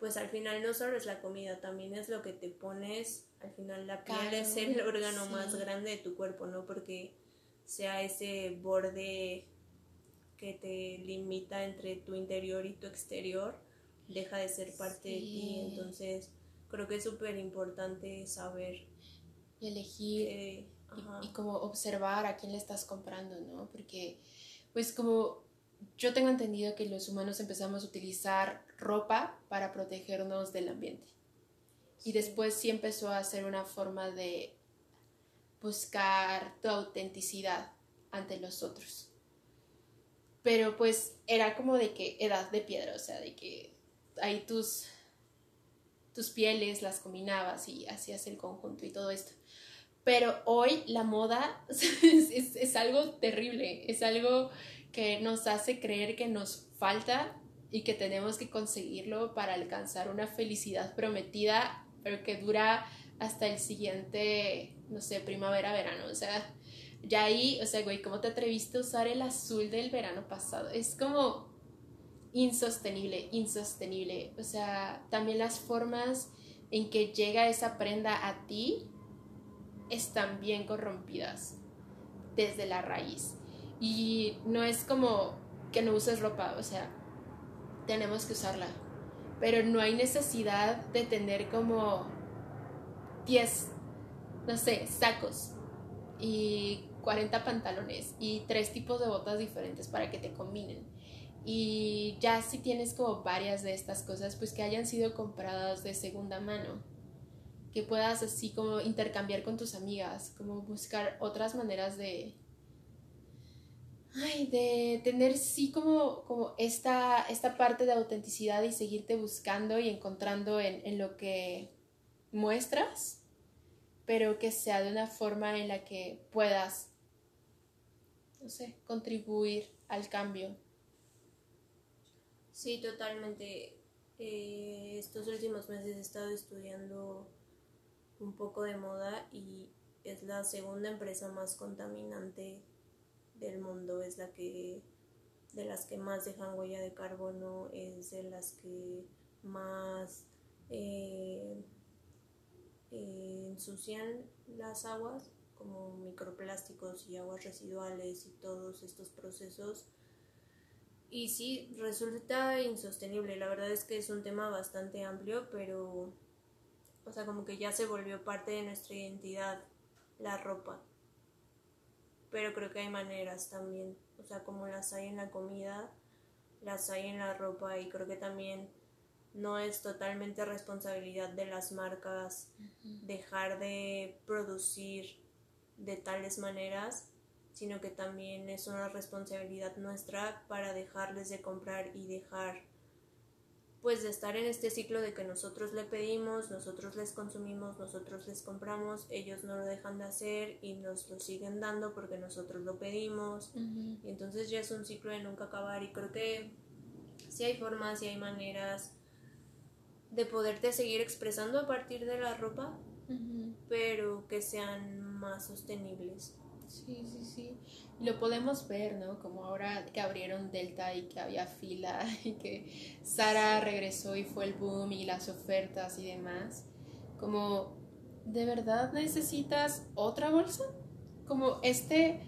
pues al final no solo es la comida, también es lo que te pones, al final la piel es el órgano más grande de tu cuerpo, ¿no? Porque sea ese borde que te limita entre tu interior y tu exterior deja de ser parte de ti. Entonces, creo que es súper importante saber. Y elegir y, y, como observar a quién le estás comprando, ¿no? Porque, pues como yo tengo entendido que los humanos empezamos a utilizar ropa para protegernos del ambiente. Y después sí empezó a ser una forma de buscar tu autenticidad ante los otros. Pero pues era como de que edad de piedra, o sea, de que ahí tus, tus pieles las combinabas y hacías el conjunto y todo esto. Pero hoy la moda es, es, algo terrible, es algo que nos hace creer que nos falta y que tenemos que conseguirlo para alcanzar una felicidad prometida, pero que dura hasta el siguiente, no sé, primavera, verano. O sea, ya ahí, o sea, güey, ¿cómo te atreviste a usar el azul del verano pasado? Es como insostenible, insostenible. O sea, también las formas en que llega esa prenda a ti están bien corrompidas desde la raíz. Y no es como que no uses ropa, o sea, tenemos que usarla. Pero no hay necesidad de tener como 10, no sé, sacos y 40 pantalones y tres tipos de botas diferentes para que te combinen. Y ya si tienes como varias de estas cosas, pues que hayan sido compradas de segunda mano. Que puedas así como intercambiar con tus amigas, como buscar otras maneras de... Ay, de tener sí como, como esta, esta parte de autenticidad y seguirte buscando y encontrando en, en lo que muestras, pero que sea de una forma en la que puedas, no sé, contribuir al cambio Sí, totalmente. Eh, estos últimos meses he estado estudiando un poco de moda y es la segunda empresa más contaminante del mundo, es la que de las que más dejan huella de carbono, es de las que más eh, ensucian las aguas, como microplásticos y aguas residuales y todos estos procesos y sí, resulta insostenible. La verdad es que es un tema bastante amplio, pero, o sea, como que ya se volvió parte de nuestra identidad la ropa. Pero creo que hay maneras también, o sea, como las hay en la comida, las hay en la ropa y creo que también no es totalmente responsabilidad de las marcas dejar de producir de tales maneras sino que también es una responsabilidad nuestra para dejarles de comprar y dejar pues de estar en este ciclo de que nosotros le pedimos, nosotros les consumimos, nosotros les compramos, ellos no lo dejan de hacer y nos lo siguen dando porque nosotros lo pedimos. Y entonces ya es un ciclo de nunca acabar y creo que sí hay formas y hay maneras de poderte seguir expresando a partir de la ropa, pero que sean más sostenibles. Sí, sí, sí. lo podemos ver, ¿no? Como ahora que abrieron Delta y que había fila y que Sara regresó y fue el boom y las ofertas y demás. Como, ¿de verdad necesitas otra bolsa? Como este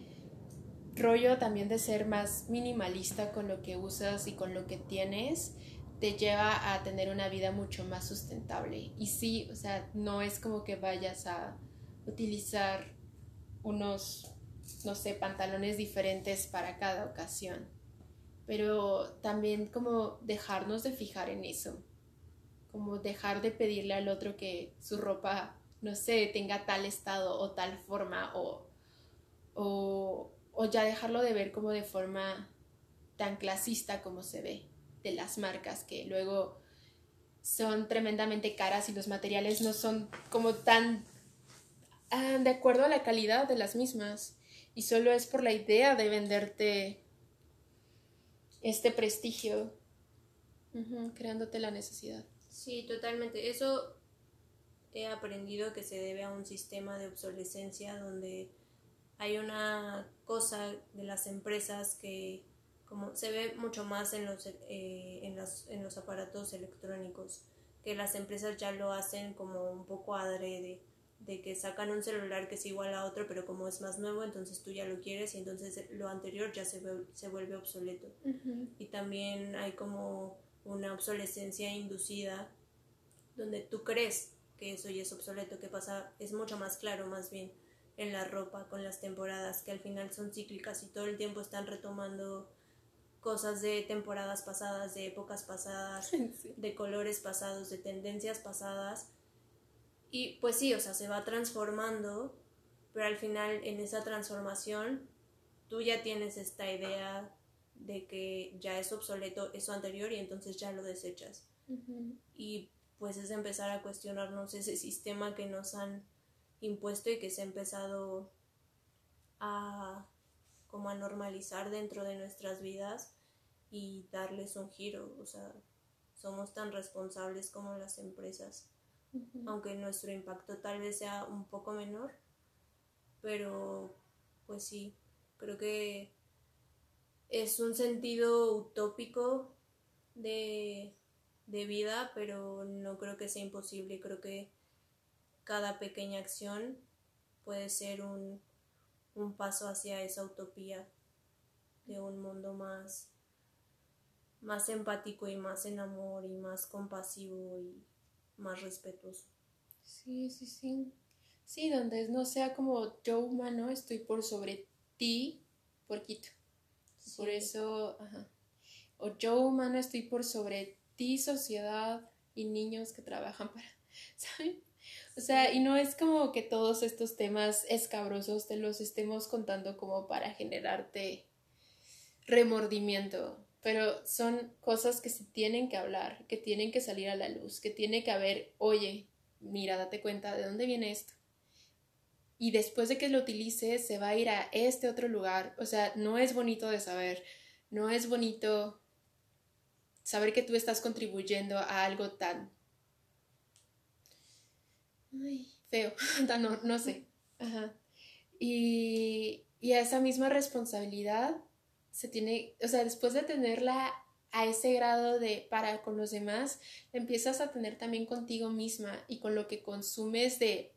rollo también de ser más minimalista con lo que usas y con lo que tienes te lleva a tener una vida mucho más sustentable. Y sí, o sea, no es como que vayas a utilizar unos no sé, pantalones diferentes para cada ocasión. Pero también como dejarnos de fijar en eso, como dejar de pedirle al otro que su ropa, no sé, tenga tal estado o tal forma o, o, ya dejarlo de ver como de forma tan clasista como se ve de las marcas que luego son tremendamente caras y los materiales no son como tan ah, de acuerdo a la calidad de las mismas y solo es por la idea de venderte este prestigio, creándote la necesidad. Sí, totalmente. Eso he aprendido que se debe a un sistema de obsolescencia donde hay una cosa de las empresas que como se ve mucho más en los, eh, en, en los aparatos electrónicos, que las empresas ya lo hacen como un poco adrede de que sacan un celular que es igual a otro, pero como es más nuevo, entonces tú ya lo quieres y entonces lo anterior ya se, se vuelve obsoleto. Y también hay como una obsolescencia inducida donde tú crees que eso ya es obsoleto, que pasa, es mucho más claro más bien en la ropa con las temporadas, que al final son cíclicas y todo el tiempo están retomando cosas de temporadas pasadas, de épocas pasadas, de colores pasados, de tendencias pasadas y pues sí, o sea, se va transformando, pero al final en esa transformación tú ya tienes esta idea de que ya es obsoleto eso anterior y entonces ya lo desechas. Y pues es empezar a cuestionarnos ese sistema que nos han impuesto y que se ha empezado a como a normalizar dentro de nuestras vidas y darles un giro, o sea, somos tan responsables como las empresas aunque nuestro impacto tal vez sea un poco menor, pero pues sí, creo que es un sentido utópico de, de vida, pero no creo que sea imposible, creo que cada pequeña acción puede ser un, un paso hacia esa utopía de un mundo más más empático y más en amor y más compasivo y más respetuoso. Sí, sí, sí. Sí, donde no sea como yo humano estoy por sobre ti, porquito. Por eso, ajá. O yo humano estoy por sobre ti, sociedad y niños que trabajan para, ¿saben? O sea, y no es como que todos estos temas escabrosos te los estemos contando como para generarte remordimiento pero son cosas que se tienen que hablar, que tienen que salir a la luz, que tiene que haber, oye, mira, date cuenta de dónde viene esto. Y después de que lo utilices, se va a ir a este otro lugar. O sea, no es bonito de saber, no es bonito saber que tú estás contribuyendo a algo tan feo, no, no sé. Ajá. Y, y a esa misma responsabilidad se tiene, o sea, después de tenerla a ese grado de para con los demás, empiezas a tener también contigo misma y con lo que consumes de,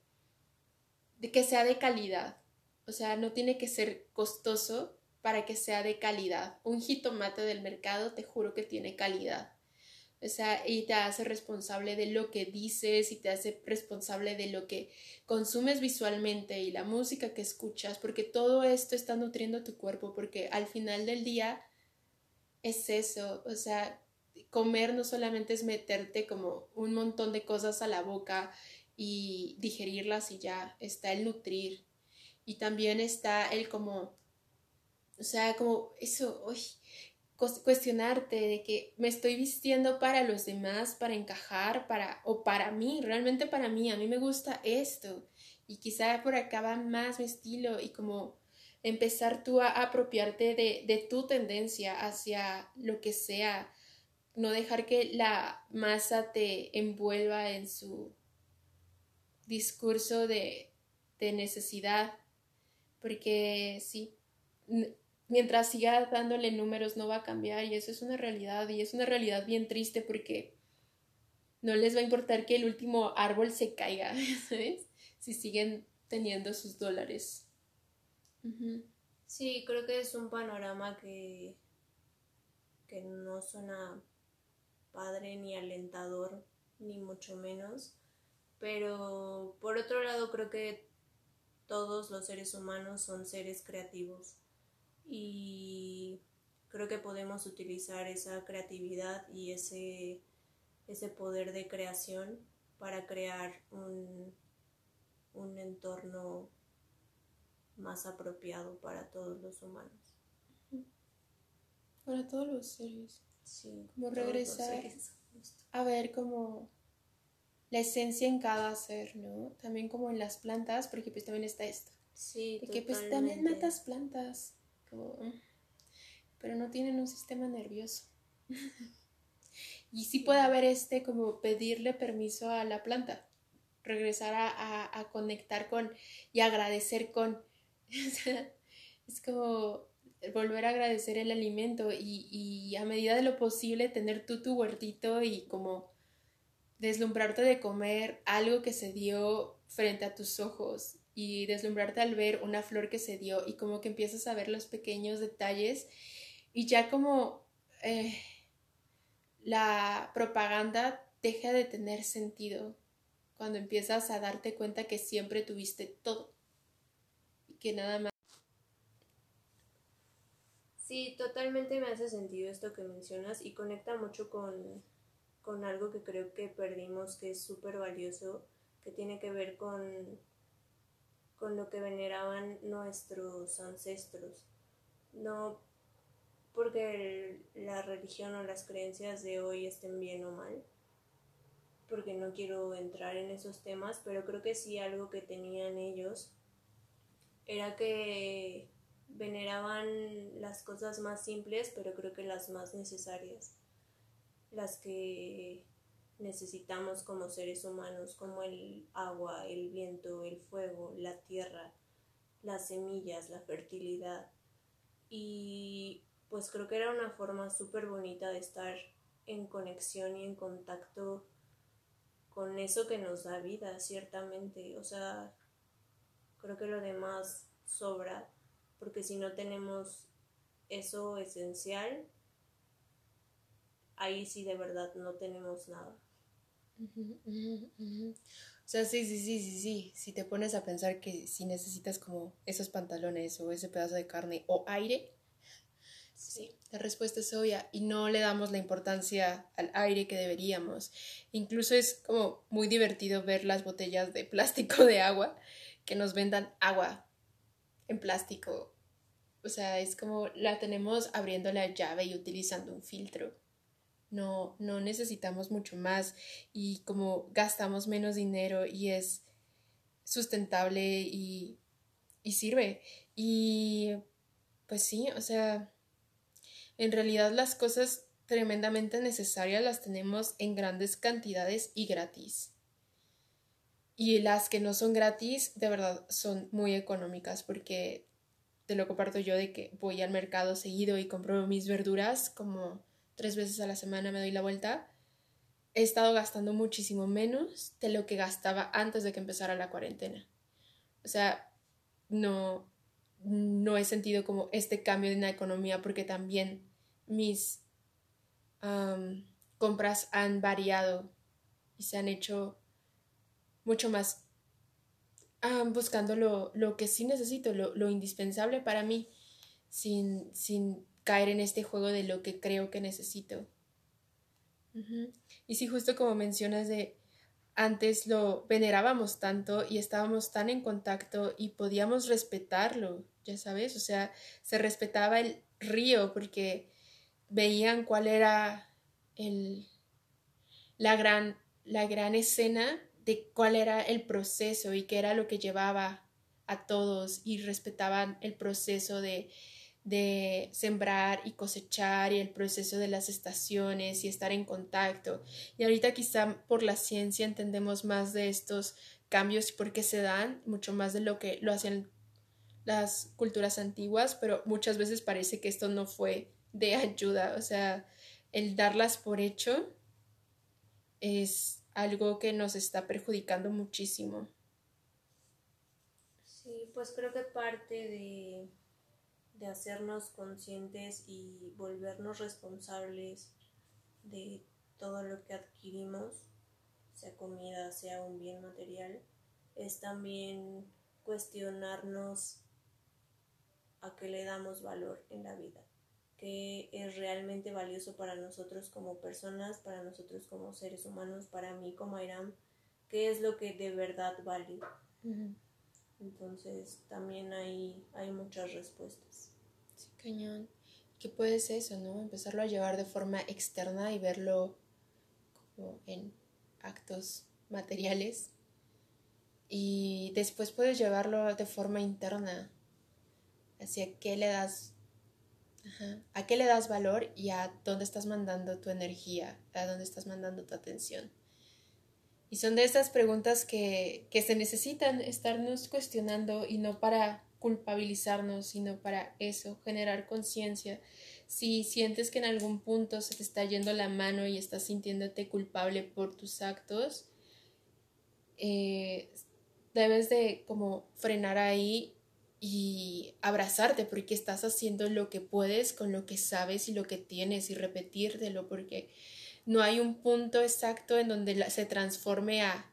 de que sea de calidad. O sea, no tiene que ser costoso para que sea de calidad. Un jitomate del mercado te juro que tiene calidad. O sea, y te hace responsable de lo que dices y te hace responsable de lo que consumes visualmente y la música que escuchas, porque todo esto está nutriendo tu cuerpo, porque al final del día es eso, o sea, comer no solamente es meterte como un montón de cosas a la boca y digerirlas y ya, está el nutrir y también está el como, o sea, como eso, uy, cuestionarte de que me estoy vistiendo para los demás, para encajar, para o para mí, realmente para mí, a mí me gusta esto. Y quizá por acá va más mi estilo y como empezar tú a apropiarte de, de tu tendencia hacia lo que sea, no dejar que la masa te envuelva en su discurso de, de necesidad, porque sí, mientras siga dándole números no va a cambiar y eso es una realidad y es una realidad bien triste porque no les va a importar que el último árbol se caiga, ¿sabes? Si siguen teniendo sus dólares. Sí, creo que es un panorama que, que no suena padre ni alentador, ni mucho menos. Pero por otro lado, creo que todos los seres humanos son seres creativos y creo que podemos utilizar esa creatividad y ese, ese poder de creación para crear un, un entorno más apropiado para todos los humanos. Para todos los seres. Sí. Como regresar a ver como la esencia en cada ser, ¿no? También como en las plantas, porque pues también está esto. Sí, de que pues también matas plantas pero no tienen un sistema nervioso. y sí puede haber este como pedirle permiso a la planta, regresar a, conectar con y agradecer con. es como volver a agradecer el alimento y, y, a medida de lo posible tener tú tu huertito y como deslumbrarte de comer algo que se dio frente a tus ojos y deslumbrarte al ver una flor que se dio y como que empiezas a ver los pequeños detalles y ya como eh, la propaganda deja de tener sentido cuando empiezas a darte cuenta que siempre tuviste todo y que nada más. Sí, totalmente me hace sentido esto que mencionas y conecta mucho con, con algo que creo que perdimos que es súper valioso, que tiene que ver con, con lo que veneraban nuestros ancestros. No porque la religión o las creencias de hoy estén bien o mal, porque no quiero entrar en esos temas, pero creo que sí algo que tenían ellos era que veneraban las cosas más simples, pero creo que las más necesarias, las que necesitamos como seres humanos, como el agua, el viento, el fuego, la tierra, las semillas, la fertilidad. Y pues creo que era una forma súper bonita de estar en conexión y en contacto con eso que nos da vida, ciertamente. O sea, creo que lo demás sobra, porque si no tenemos eso esencial, ahí sí de verdad no tenemos nada. O sea, sí, sí, sí, sí, sí. Si te pones a pensar que si necesitas como esos pantalones o ese pedazo de carne o aire, Sí, la respuesta es obvia y no le damos la importancia al aire que deberíamos. Incluso es como muy divertido ver las botellas de plástico de agua que nos vendan agua en plástico. O sea, es como la tenemos abriendo la llave y utilizando un filtro. No, no necesitamos mucho más y como gastamos menos dinero y es sustentable y, y sirve. Y pues sí, o sea, en realidad las cosas tremendamente necesarias las tenemos en grandes cantidades y gratis. Y las que no son gratis, de verdad, son muy económicas porque te lo comparto yo de que voy al mercado seguido y compro mis verduras como tres veces a la semana me doy la vuelta. He estado gastando muchísimo menos de lo que gastaba antes de que empezara la cuarentena. O sea, no, no he sentido como este cambio en la economía porque también mis compras han variado y se han hecho mucho más buscando lo, lo, que sí necesito, lo, lo indispensable para mí, sin, sin, caer en este juego de lo que creo que necesito. Y si justo como mencionas de antes lo venerábamos tanto y estábamos tan en contacto y podíamos respetarlo, ya sabes, o sea, se respetaba el río porque veían cuál era el, la, gran, la gran escena de cuál era el proceso y qué era lo que llevaba a todos y respetaban el proceso de, de sembrar y cosechar y el proceso de las estaciones y estar en contacto. Y ahorita quizá por la ciencia entendemos más de estos cambios porque se dan, mucho más de lo que lo hacían las culturas antiguas, pero muchas veces parece que esto no fue de ayuda, o sea, el darlas por hecho es algo que nos está perjudicando muchísimo. Sí, pues creo que parte de de hacernos conscientes y volvernos responsables de todo lo que adquirimos, sea comida, sea un bien material, es también cuestionarnos a qué le damos valor en la vida, qué es realmente valioso para nosotros como personas, para nosotros como seres humanos, para mí como Iram, qué es lo que de verdad vale. Entonces también hay, hay muchas respuestas. Sí, cañón. ¿Qué puede ser eso, no? Empezarlo a llevar de forma externa y verlo como en actos materiales. Y después puedes llevarlo de forma interna. Hacia qué le das. a qué le das valor y a dónde estás mandando tu energía, a dónde estás mandando tu atención. Y son de esas preguntas que, que se necesitan estarnos cuestionando y no para culpabilizarnos, sino para eso, generar conciencia. Si sientes que en algún punto se te está yendo la mano y estás sintiéndote culpable por tus actos, eh, debes de como frenar ahí y abrazarte porque estás haciendo lo que puedes con lo que sabes y lo que tienes y repetírtelo porque no hay un punto exacto en donde se transforme a,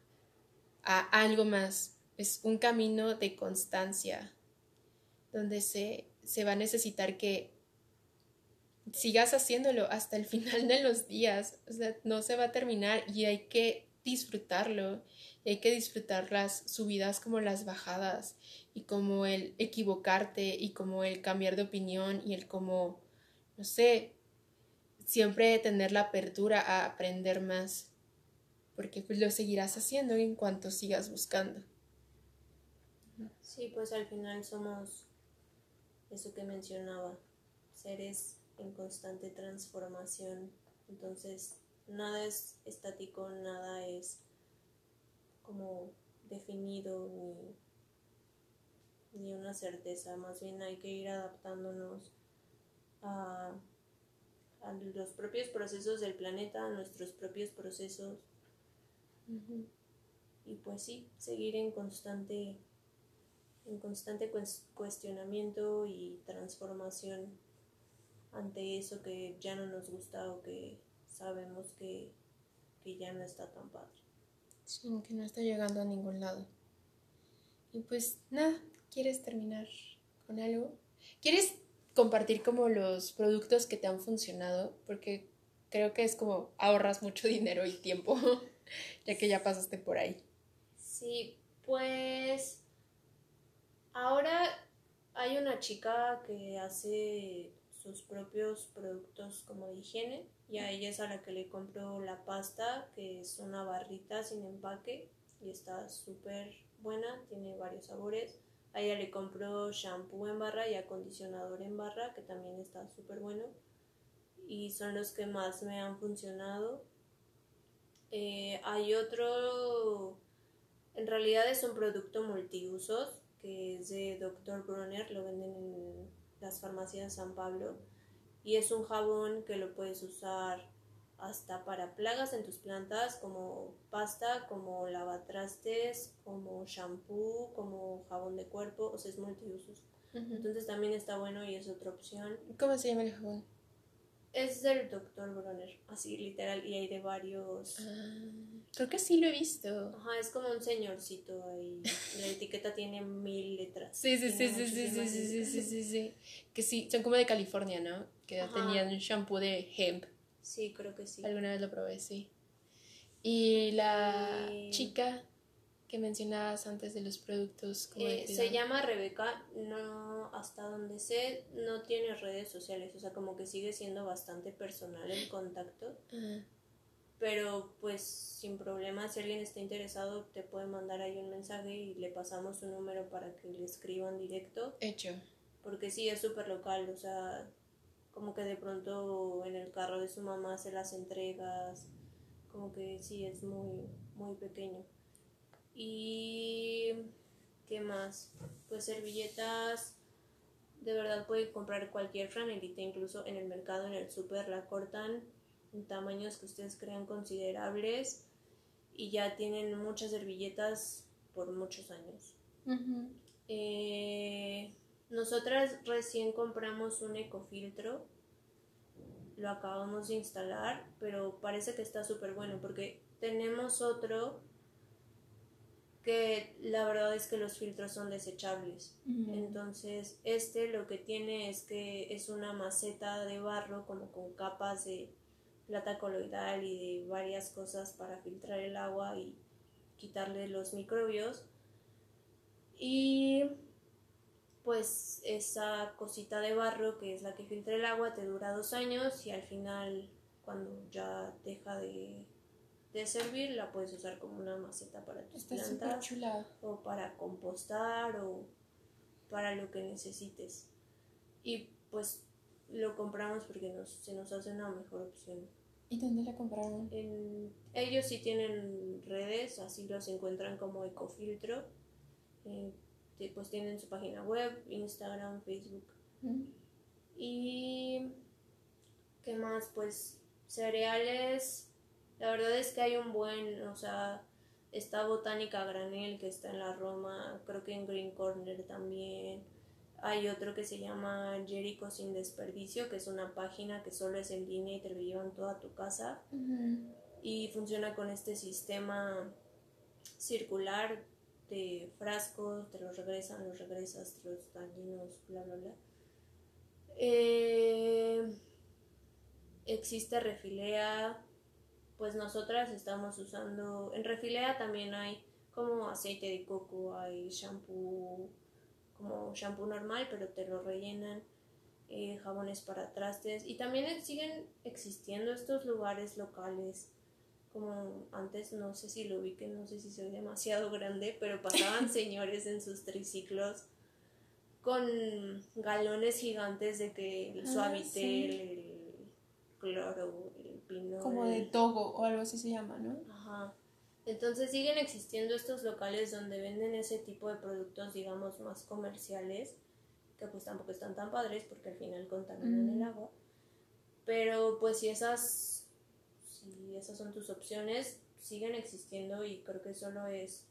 a algo más. Es un camino de constancia donde se, se va a necesitar que sigas haciéndolo hasta el final de los días. O sea, no se va a terminar y hay que disfrutarlo. Y hay que disfrutar las subidas como las bajadas y como el equivocarte y como el cambiar de opinión y el como, no sé, siempre tener la apertura a aprender más. Porque pues lo seguirás haciendo en cuanto sigas buscando. Sí, pues al final somos eso que mencionaba, seres en constante transformación. Entonces, nada es estático, nada es como definido ni, ni una certeza. Más bien hay que ir adaptándonos a, a los propios procesos del planeta, a nuestros propios procesos. Y pues sí, seguir en constante en constante cuestionamiento y transformación ante eso que ya no nos gusta o que sabemos que, ya no está tan padre. Sí, que no está llegando a ningún lado. Y pues nada, ¿quieres terminar con algo? ¿Quieres compartir como los productos que te han funcionado? Porque creo que es como ahorras mucho dinero y tiempo, ya que ya pasaste por ahí. Sí, pues Ahora hay una chica que hace sus propios productos como de higiene y a ella es a la que le compro la pasta que es una barrita sin empaque y está súper buena, tiene varios sabores. A ella le compro shampoo en barra y acondicionador en barra que también está súper bueno y son los que más me han funcionado. Eh, hay otro, en realidad es un producto multiusos que es de Dr. Brunner, lo venden en las farmacias de San Pablo y es un jabón que lo puedes usar hasta para plagas en tus plantas como pasta, como lavatrastes, como shampoo, como jabón de cuerpo, o sea, es multiusos. Entonces también está bueno y es otra opción. ¿Cómo se llama el jabón? Es del Dr. Bronner, así literal, y hay de varios. Ah, creo que sí lo he visto. Ajá, es como un señorcito ahí. La etiqueta tiene mil letras. Sí, sí, sí, sí, sí, sí, sí, sí, sí, sí, Que sí, son como de California, ¿no? Que tenían un shampoo de hemp. Sí, creo que sí. Alguna vez lo probé, sí. Y la chica que mencionabas antes de los productos. Eh, se llama Rebeca, no, hasta donde sé, no tiene redes sociales, o sea, como que sigue siendo bastante personal el contacto. Pero pues sin problema, si alguien está interesado, te puede mandar ahí un mensaje y le pasamos su número para que le escriban directo. Hecho. Porque sí, es súper local, o sea, como que de pronto en el carro de su mamá se las entregas, como que sí, es muy, muy pequeño. Y ¿qué más? Pues servilletas, de verdad pueden comprar cualquier franelita, incluso en el mercado, en el súper, la cortan en tamaños que ustedes crean considerables y ya tienen muchas servilletas por muchos años. Eh, nosotras recién compramos un ecofiltro, lo acabamos de instalar, pero parece que está súper bueno porque tenemos otro que la verdad es que los filtros son desechables. Entonces, este lo que tiene es que es una maceta de barro como con capas de plata coloidal y de varias cosas para filtrar el agua y quitarle los microbios. Y pues esa cosita de barro que es la que filtra el agua te dura dos años y al final cuando ya deja de de servir, la puedes usar como una maceta para tus plantas o para compostar o para lo que necesites. Y pues lo compramos porque nos, se nos hace una mejor opción. ¿Y dónde la compraron? ellos sí tienen redes, así los encuentran como Ecofiltro. Eh, pues tienen su página web, Instagram, Facebook. Mm. Y ¿qué más? Pues cereales la verdad es que hay un buen, o sea, Está Botánica Granel, que está en la Roma, creo que en Green Corner también. Hay otro que se llama Jericho sin desperdicio, que es una página que solo es en línea y te lo llevan toda tu casa. Y funciona con este sistema circular de frascos, te los regresan, los regresas, te los dan llenos, bla, bla, bla. Eh, existe Refilea, pues nosotras estamos usando, en Refilea también hay como aceite de coco, hay shampoo, como shampoo normal, pero te lo rellenan, eh, jabones para trastes y también siguen existiendo estos lugares locales como antes, no sé si lo vi que no sé si soy demasiado grande, pero pasaban señores en sus triciclos con galones gigantes de que el ah, suavitel, el cloro, el pino. Como de togo o algo así se llama, ¿no? Ajá. Entonces siguen existiendo estos locales donde venden ese tipo de productos, digamos, más comerciales, que pues tampoco están tan padres porque al final contaminan el agua. Pero pues si esas si esas son tus opciones, siguen existiendo y creo que solo es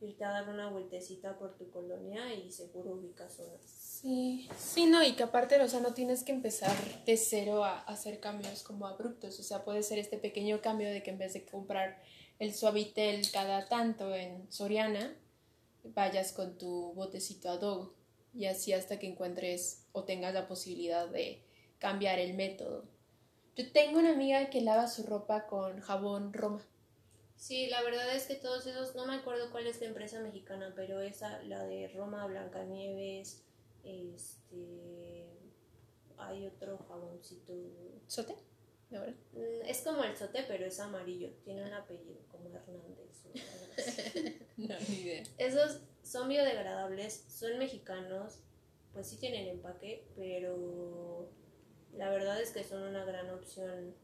irte a dar una vueltecita por tu colonia y seguro ubicas una. Sí, sí, no, y que aparte, o sea, no tienes que empezar de cero a, hacer cambios como abruptos, o sea, puede ser este pequeño cambio de que en vez de comprar el suavitel cada tanto en Soriana, vayas con tu botecito a y así hasta que encuentres o tengas la posibilidad de cambiar el método. Yo tengo una amiga que lava su ropa con jabón Roma. Sí, la verdad es que todos esos, no me acuerdo cuál es la empresa mexicana, pero esa, la de Roma, Blancanieves, este, hay otro jaboncito. ¿Sote? ¿De verdad? Mm, es como el sote, pero es amarillo. Tiene un apellido como Hernández. no, ni idea. Esos son biodegradables, son mexicanos, pues sí tienen empaque, pero la verdad es que son una gran opción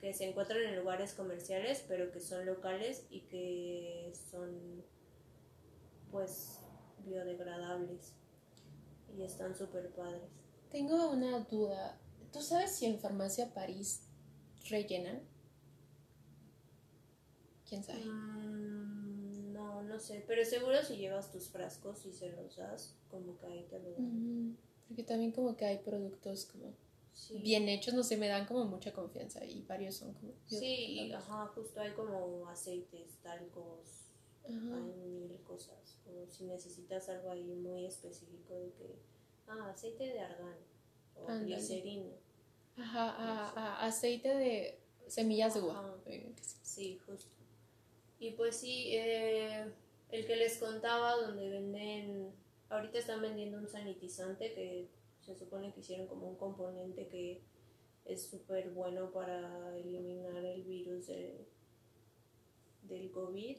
que se encuentran en lugares comerciales, pero que son locales y que son pues biodegradables y están súper padres. Tengo una duda. ¿Tú sabes si en Farmacia París rellenan? ¿Quién sabe? Mm, no, no sé, pero seguro si llevas tus frascos y se los das, como que ahí te lo dan. Porque también como que hay productos como bien hechos, no sé, me dan como mucha confianza y varios son como... Sí, ajá, justo hay como aceites, talcos, hay mil cosas, como si necesitas algo ahí muy específico de que, ah, aceite de argán o glicerina. Ajá, ah, ah, aceite de semillas de uva. Eh, sí, justo. Y pues sí, eh, el que les contaba donde venden, ahorita están vendiendo un sanitizante que se supone que hicieron como un componente que es súper bueno para eliminar el virus del COVID.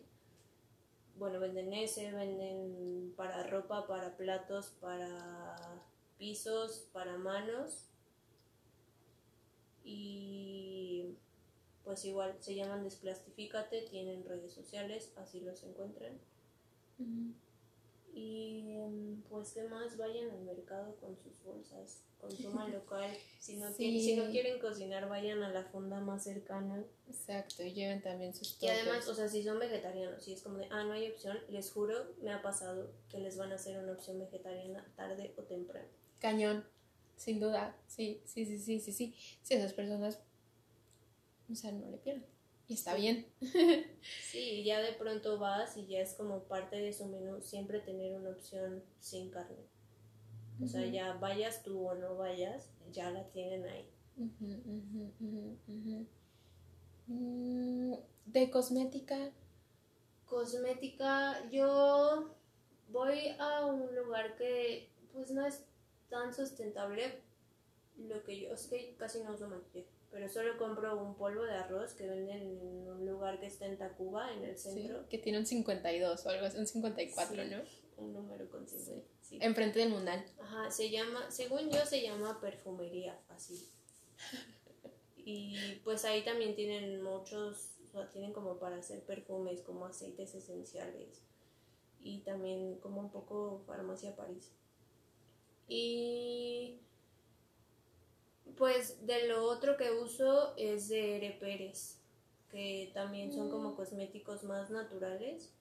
Bueno, venden ese, venden para ropa, para platos, para pisos, para manos. Y pues igual se llaman Desplastifícate, tienen redes sociales, así los encuentran. Y em, pues que más vayan al mercado con sus bolsas, consuman local. Si no, si no quieren cocinar, vayan a la fonda más cercana. Exacto, y lleven también sus Y además, o sea, si son vegetarianos, si es como de, ah, no hay opción, les juro, me ha pasado que les van a hacer una opción vegetariana tarde o temprano. Cañón, sin duda, sí, sí, sí, sí, sí, sí. Si esas personas, o sea, no le pierden. Y está bien. sí, ya de pronto vas y ya es como parte de su menú siempre tener una opción sin carne. O sea, ya vayas tú o no vayas, ya la tienen ahí. Mm, ¿De cosmética? Cosmética, yo voy a un lugar que pues no es tan sustentable. Lo que yo es que casi no uso maquillaje pero solo compro un polvo de arroz que venden en un lugar que está en Tacuba, en el centro. que tiene un 52 o algo así, un 54, ¿no? Un número con 50. Sí. Enfrente del mundial. Ajá, se llama, según yo se llama perfumería, así. y pues ahí también tienen muchos, o sea, tienen como para hacer perfumes, como aceites esenciales. Y también como un poco farmacia París. Y pues de lo otro que uso es de Ere Pérez, que también son como Mm. cosméticos más naturales.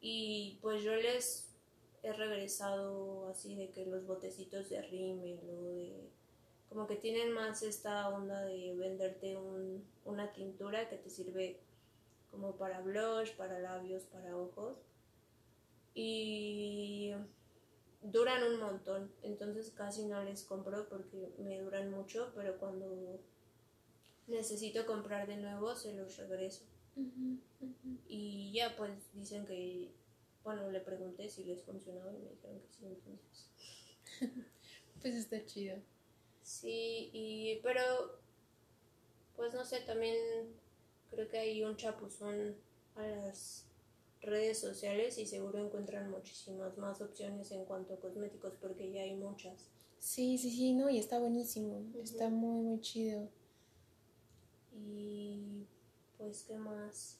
Y pues yo les he regresado así de que los botecitos de rímel o de... Como que tienen más esta onda de venderte un, una tintura que te sirve como para blush, para labios, para ojos. Y duran un montón, entonces casi no les compro porque me duran mucho, pero cuando necesito comprar de nuevo se los regreso. Y ya pues dicen que, bueno, le pregunté si les funcionaba y me dijeron que sí, entonces. Pues está chido. Sí, y, pero, pues no sé, también creo que hay un chapuzón a las redes sociales y seguro encuentran muchísimas más opciones en cuanto a cosméticos porque ya hay muchas. Sí, sí, sí, no, y está buenísimo. Está muy, muy chido. Y pues, ¿qué más?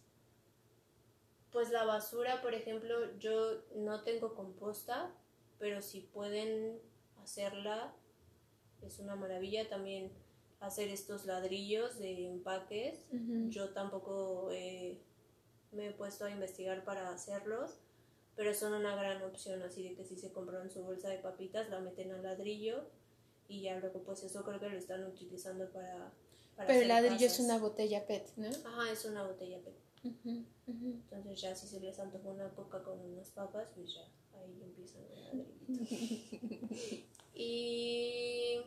Pues la basura, por ejemplo, yo no tengo composta, pero si pueden hacerla, es una maravilla también hacer estos ladrillos de empaques. Yo tampoco eh, me he puesto a investigar para hacerlos, pero son una gran opción, así de que si se compran su bolsa de papitas, la meten al ladrillo y ya luego pues eso creo que lo están utilizando para... para Pero el ladrillo es una botella PET, ¿no? Ajá, es una botella PET. Entonces ya si se les antoja una coca con unas papas, pues ya ahí empiezan el ladrillito. y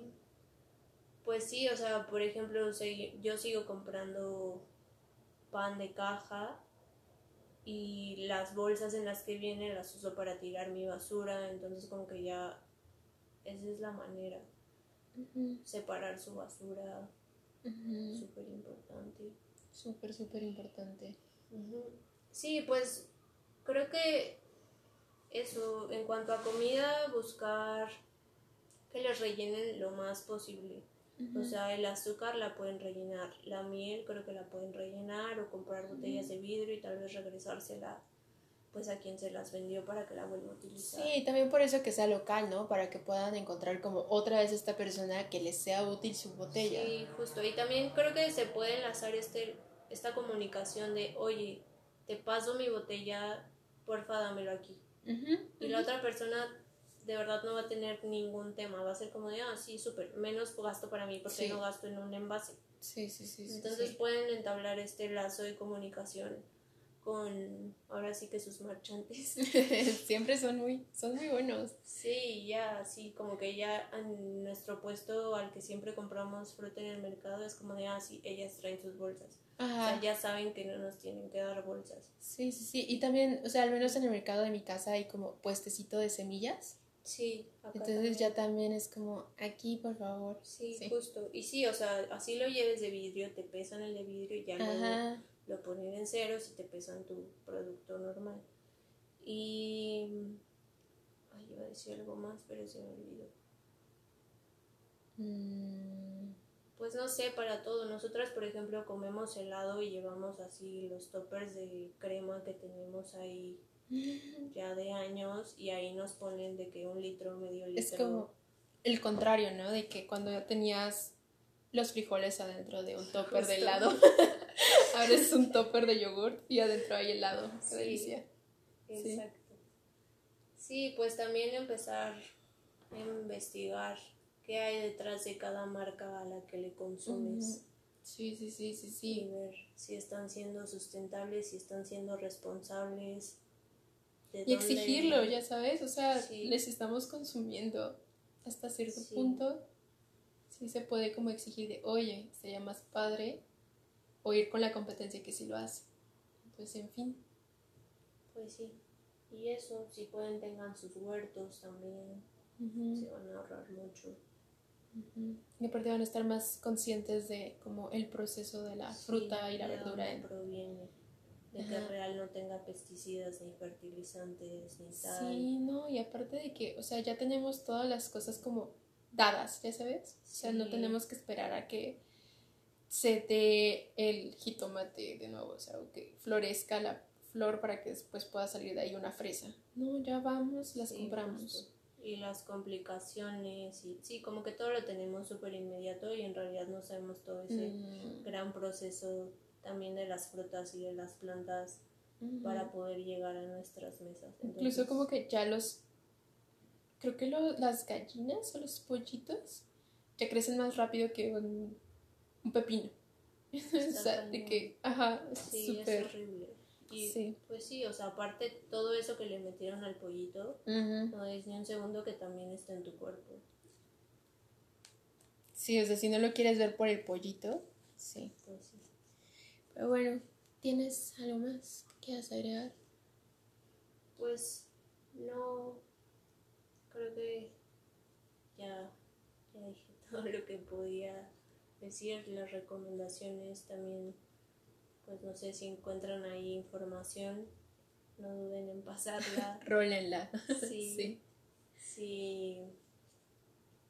pues sí, o sea, por ejemplo, yo sigo comprando pan de caja y las bolsas en las que vienen las uso para tirar mi basura, entonces como que ya esa es la manera, separar su basura, ujú. súper importante. Súper, súper importante. Sí, pues creo que eso, en cuanto a comida, buscar que les rellenen lo más posible. O sea, el azúcar la pueden rellenar, la miel creo que la pueden rellenar o comprar botellas de vidrio y tal vez regresársela pues a quien se las vendió para que la vuelva a utilizar. Sí, también por eso que sea local, ¿no? Para que puedan encontrar como otra vez esta persona que les sea útil su botella. Sí, justo. Y también creo que se puede enlazar este, esta comunicación de, oye, te paso mi botella, porfa, dámelo aquí. Ujú, Y la otra persona de verdad no va a tener ningún tema, va a ser como de, ah, sí, súper, menos gasto para mí porque Sí. no gasto en un envase. Sí, sí, sí. Entonces sí. pueden entablar este lazo de comunicación con, ahora sí que sus marchantes. Siempre son muy, son muy buenos. Sí, ya, sí, como que ya en nuestro puesto al que siempre compramos fruta en el mercado es como de, ah, sí, ellas traen sus bolsas. O sea, Ajá. ya saben que no nos tienen que dar bolsas. Sí, sí, sí. Y también, o sea, al menos en el mercado de mi casa hay como puestecito de semillas. Sí, acá Entonces también. ya también es como, aquí, por favor. Sí, Sí. justo. Y sí, o sea, así lo lleves de vidrio, te pesan el de vidrio y ya luego lo ponen en ceros y te pesan tu producto normal. Y... Ay, iba a decir algo más, pero se me olvidó. Mm, Pues no sé, para todo. Nosotras, por ejemplo, comemos helado y llevamos así los toppers de crema que tenemos ahí ya de años y ahí nos ponen de que un litro, medio litro. Es como el contrario, ¿no? De que cuando ya tenías los frijoles adentro de un topper de helado, ahora es un topper de yogur y adentro hay helado. Qué Sí. delicia. Exacto. Sí, pues también empezar a investigar qué hay detrás de cada marca a la que le consumes Sí, sí, sí, sí, y sí. ver si están siendo sustentables, si están siendo responsables. De Y exigirlo, ya sabes, o sea, Sí. les estamos consumiendo hasta cierto Sí. punto. Sí se puede como exigir de, oye, sería más padre, o ir con la competencia que sí lo hace. Pues en fin. Pues sí. Y eso, si pueden tengan sus huertos también, se van a ahorrar mucho. Y aparte van a estar más conscientes de como el proceso de la fruta y la de verdura. dónde proviene, de que Ajá. real no tenga pesticidas ni fertilizantes ni tal. Sí, no, y aparte de que, o sea, ya tenemos todas las cosas como dadas, ya sabes. O sea, no tenemos que esperar a que se dé el jitomate de nuevo, o sea, o que florezca la flor para que después pueda salir de ahí una fresa. No, ya vamos, las Sí, compramos. justo. Y las complicaciones, y sí, como que todo lo tenemos súper inmediato y en realidad no sabemos todo ese Mm, gran proceso también de las frutas y de las plantas para poder llegar a nuestras mesas. Incluso como que ya los, creo que las gallinas o los pollitos ya crecen más rápido que un, pepino. o sea, de que, ajá, sí, es horrible. Y pues sí, o sea, aparte todo eso que le metieron al pollito, no es ni un segundo que también está en tu cuerpo. Sí, o sea, si no lo quieres ver por el pollito, sí. Pues sí. Pero bueno, ¿tienes algo más que agregar? Pues no, creo que ya, ya dije todo lo que podía decir, las recomendaciones también pues no sé si encuentran ahí información, no duden en pasarla. Rólenla. Sí, sí. Si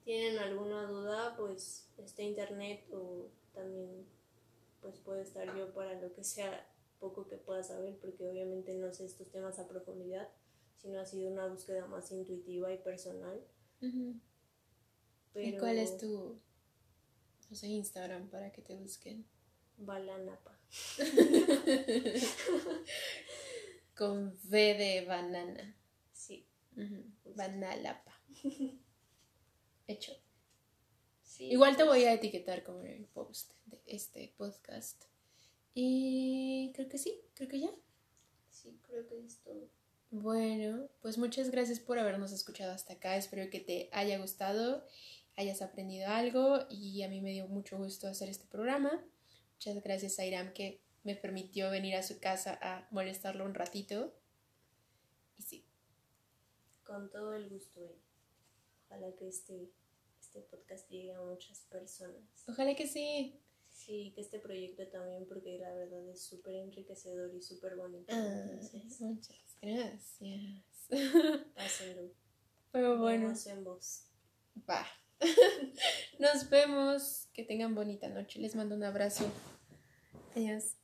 tienen alguna duda, pues está internet o también pues puede estar yo para lo que sea poco que pueda saber, porque obviamente no sé estos temas a profundidad, sino ha sido una búsqueda más intuitiva y personal. ¿Y cuál es tu no sé, Instagram para que te busquen? Balanapa. Con V de banana. Sí. Banalapa. Hecho. Igual te voy a etiquetar como en el post de este podcast. Y creo que sí, creo que ya. Sí, creo que es todo. Bueno, pues muchas gracias por habernos escuchado hasta acá. Espero que te haya gustado, hayas aprendido algo y a mí me dio mucho gusto hacer este programa. Muchas gracias a Iram que me permitió venir a su casa a molestarlo un ratito. Y sí. Con todo el gusto. Eh. Ojalá que este, este podcast llegue a muchas personas. Ojalá que sí. Sí, que este proyecto también, porque la verdad es súper enriquecedor y súper bonito. Ah, muchas gracias. Pásenlo. Pero bueno. Nos vemos. Va. Nos vemos. Que tengan bonita noche. Les mando un abrazo. Adiós.